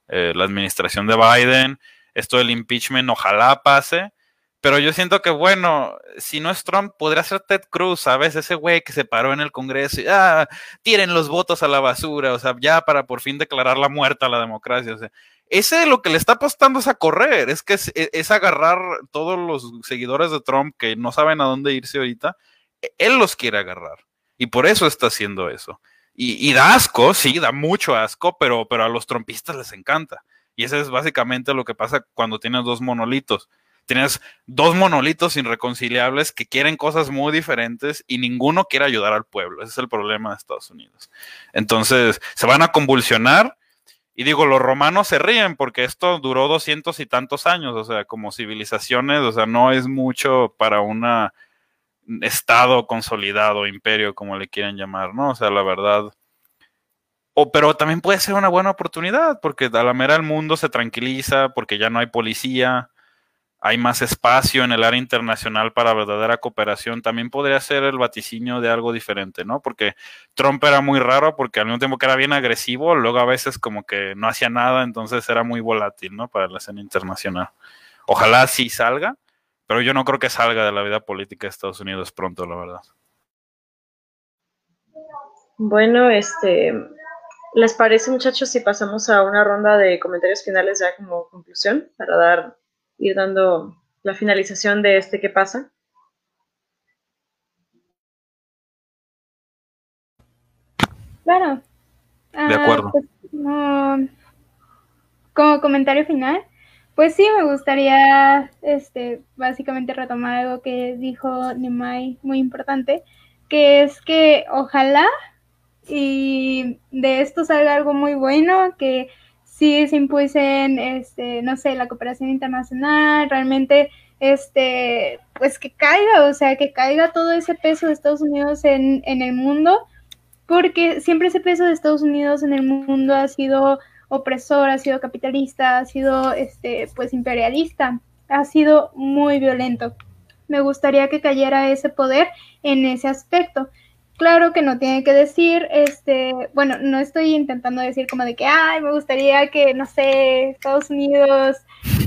Speaker 4: eh, la administración de Biden, esto del impeachment ojalá pase, pero yo siento que, bueno, si no es Trump, podría ser Ted Cruz, ¿sabes? Ese güey que se paró en el Congreso y, ah, tiren los votos a la basura, o sea, ya para por fin declarar la muerte a la democracia, o sea, ese lo que le está apostando es a correr, es que es, es, agarrar todos los seguidores de Trump que no saben a dónde irse ahorita, él los quiere agarrar, y por eso está haciendo eso. Y, da asco, sí, da mucho asco, pero, pero a los trompistas les encanta. Y eso es básicamente lo que pasa cuando tienes dos monolitos tienes dos monolitos irreconciliables que quieren cosas muy diferentes y ninguno quiere ayudar al pueblo. Ese es el problema de Estados Unidos. Entonces, se van a convulsionar. Y digo, los romanos se ríen porque esto duró doscientos y tantos años, o sea, como civilizaciones, o sea, no es mucho para un estado consolidado, imperio, como le quieran llamar, ¿no? O sea, la verdad. O, pero también puede ser una buena oportunidad, porque a la mera el mundo se tranquiliza, porque ya no hay policía, hay más espacio en el área internacional para verdadera cooperación, también podría ser el vaticinio de algo diferente, ¿no? Porque Trump era muy raro porque al mismo tiempo que era bien agresivo, luego a veces como que no hacía nada, entonces era muy volátil, ¿no? Para la escena internacional. Ojalá sí salga, pero yo no creo que salga de la vida política de Estados Unidos pronto, la verdad.
Speaker 5: Bueno, este, ¿les parece muchachos si pasamos a una ronda de comentarios finales ya como conclusión para dar ir dando la finalización de este que pasa.
Speaker 3: Claro.
Speaker 4: De ah, acuerdo.
Speaker 3: Pues, como comentario final, pues sí, me gustaría este, básicamente retomar algo que dijo Nimai muy importante, que es que ojalá y de esto salga algo muy bueno, que sí se impulsen, este, no sé, la cooperación internacional, realmente, este, pues que caiga, o sea, que caiga todo ese peso de Estados Unidos en, en el mundo, porque siempre ese peso de Estados Unidos en el mundo ha sido opresor, ha sido capitalista, ha sido, este, pues imperialista, ha sido muy violento. Me gustaría que cayera ese poder en ese aspecto. Claro que no tiene que decir, este, bueno, no estoy intentando decir como de que, ay, me gustaría que, no sé, Estados Unidos,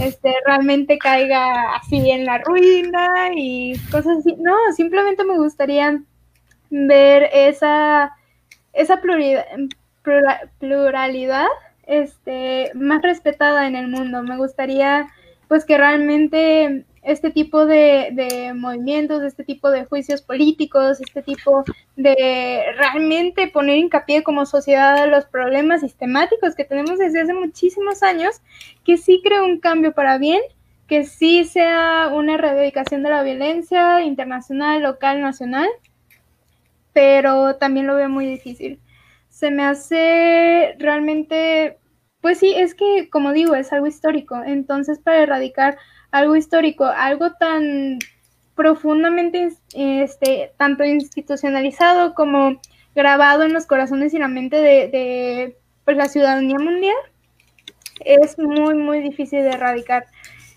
Speaker 3: este, realmente caiga así en la ruina y cosas así. No, simplemente me gustaría ver esa, esa pluralidad, pluralidad este, más respetada en el mundo. Me gustaría, pues, que realmente este tipo de, movimientos, este tipo de juicios políticos, este tipo de realmente poner hincapié como sociedad a los problemas sistemáticos que tenemos desde hace muchísimos años, que sí cree un cambio para bien, que sí sea una erradicación de la violencia internacional, local, nacional, pero también lo veo muy difícil. Se me hace realmente, pues sí, es que como digo, es algo histórico, entonces para erradicar algo histórico, algo tan profundamente, este, tanto institucionalizado como grabado en los corazones y la mente de, pues, la ciudadanía mundial, es muy, muy difícil de erradicar.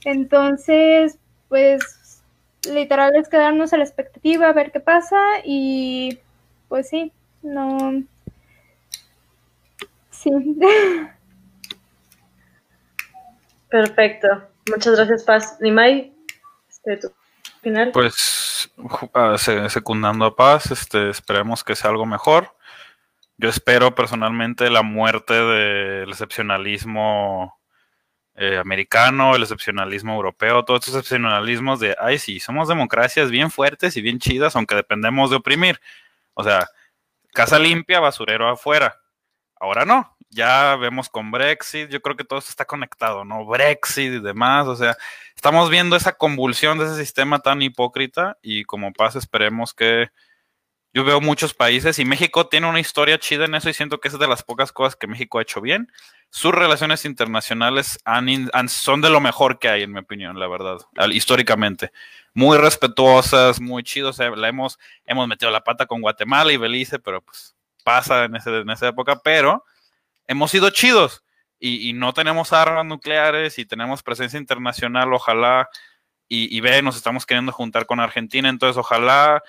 Speaker 3: Entonces, pues, literal es quedarnos a la expectativa, a ver qué pasa y, pues sí, no. Sí.
Speaker 5: Perfecto. Muchas gracias, Paz. Nimai, este, tu final.
Speaker 4: Pues uh, secundando a Paz, este, esperemos que sea algo mejor. Yo espero personalmente la muerte del excepcionalismo eh, americano, el excepcionalismo europeo, todos estos excepcionalismos de, ay, sí, somos democracias bien fuertes y bien chidas, aunque dependemos de oprimir. O sea, casa limpia, basurero afuera. Ahora no, ya vemos con Brexit, yo creo que todo esto está conectado, ¿no? Brexit y demás, o sea, estamos viendo esa convulsión de ese sistema tan hipócrita y como pasa, esperemos que yo veo muchos países y México tiene una historia chida en eso y siento que es de las pocas cosas que México ha hecho bien. Sus relaciones internacionales son de lo mejor que hay, en mi opinión, la verdad, históricamente. Muy respetuosas, muy chidos. la hemos, hemos metido la pata con Guatemala y Belice, pero pues pasa en, ese, en esa época, pero hemos sido chidos y, no tenemos armas nucleares y tenemos presencia internacional, ojalá, y, ve, nos estamos queriendo juntar con Argentina, entonces ojalá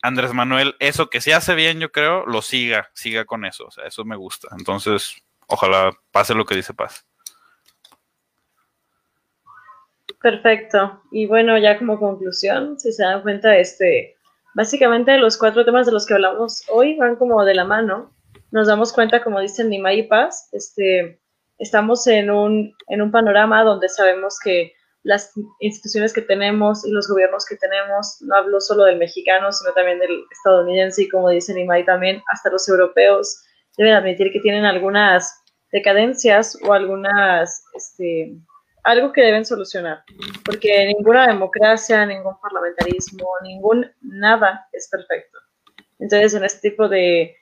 Speaker 4: Andrés Manuel, eso que se hace bien, yo creo, lo siga, siga con eso, o sea, eso me gusta. Entonces, ojalá pase lo que dice Paz.
Speaker 5: Perfecto. Y bueno, ya como conclusión, si se dan cuenta, este, básicamente los cuatro temas de los que hablamos hoy van como de la mano. Nos damos cuenta, como dicen Nimay y Paz, este, estamos en un, en un panorama donde sabemos que las instituciones que tenemos y los gobiernos que tenemos, no hablo solo del mexicano, sino también del estadounidense y como dice Nimay también, hasta los europeos, deben admitir que tienen algunas decadencias o algunas, este, algo que deben solucionar, porque ninguna democracia, ningún parlamentarismo, ningún nada es perfecto. Entonces, en este tipo de,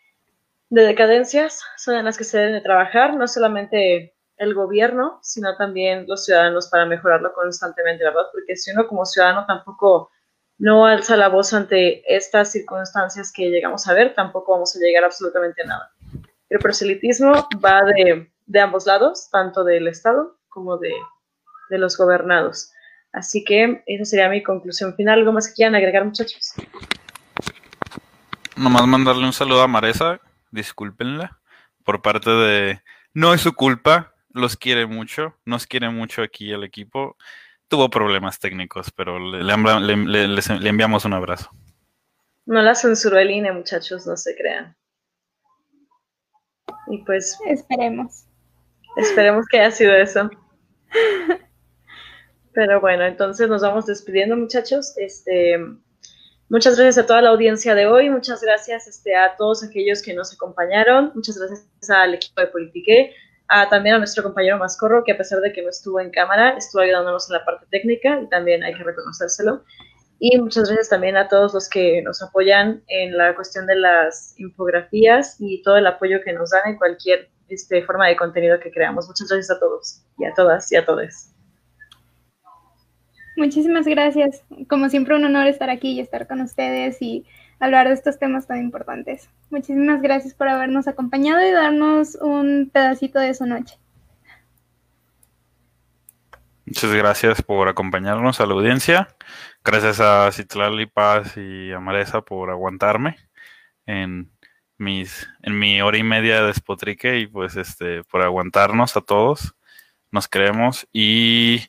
Speaker 5: de decadencias son en las que se deben de trabajar, no solamente el gobierno, sino también los ciudadanos para mejorarlo constantemente, ¿verdad? Porque si uno como ciudadano tampoco no alza la voz ante estas circunstancias que llegamos a ver, tampoco vamos a llegar absolutamente a nada. El proselitismo va de, de ambos lados, tanto del Estado como de, de los gobernados. Así que esa sería mi conclusión final. ¿Algo más que quieran agregar, muchachos?
Speaker 4: Nomás mandarle un saludo a Maresa, discúlpenla, por parte de... No es su culpa, los quiere mucho, nos quiere mucho aquí el equipo. Tuvo problemas técnicos, pero le, le, le, le enviamos un abrazo.
Speaker 5: No la censuró el INE, muchachos, no se crean. Y pues...
Speaker 3: Esperemos.
Speaker 5: Esperemos que haya sido eso. Pero bueno, entonces nos vamos despidiendo, muchachos. Este, muchas gracias a toda la audiencia de hoy, muchas gracias este, a todos aquellos que nos acompañaron, muchas gracias al equipo de Politique, también a nuestro compañero Mascorro, que a pesar de que no estuvo en cámara, estuvo ayudándonos en la parte técnica y también hay que reconocérselo. Y muchas gracias también a todos los que nos apoyan en la cuestión de las infografías y todo el apoyo que nos dan en cualquier este, forma de contenido que creamos. Muchas gracias a todos y a todas y a todos.
Speaker 3: Muchísimas gracias. Como siempre, un honor estar aquí y estar con ustedes y hablar de estos temas tan importantes. Muchísimas gracias por habernos acompañado y darnos un pedacito de su noche.
Speaker 4: Muchas gracias por acompañarnos a la audiencia. Gracias a Citlali Paz y a Maresa por aguantarme en mis en mi hora y media de despotrique y pues este por aguantarnos a todos. Nos creemos y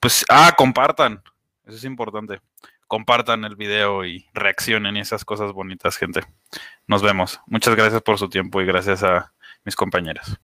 Speaker 4: pues, ah, compartan. Eso es importante. Compartan el video y reaccionen y esas cosas bonitas, gente. Nos vemos. Muchas gracias por su tiempo y gracias a mis compañeros.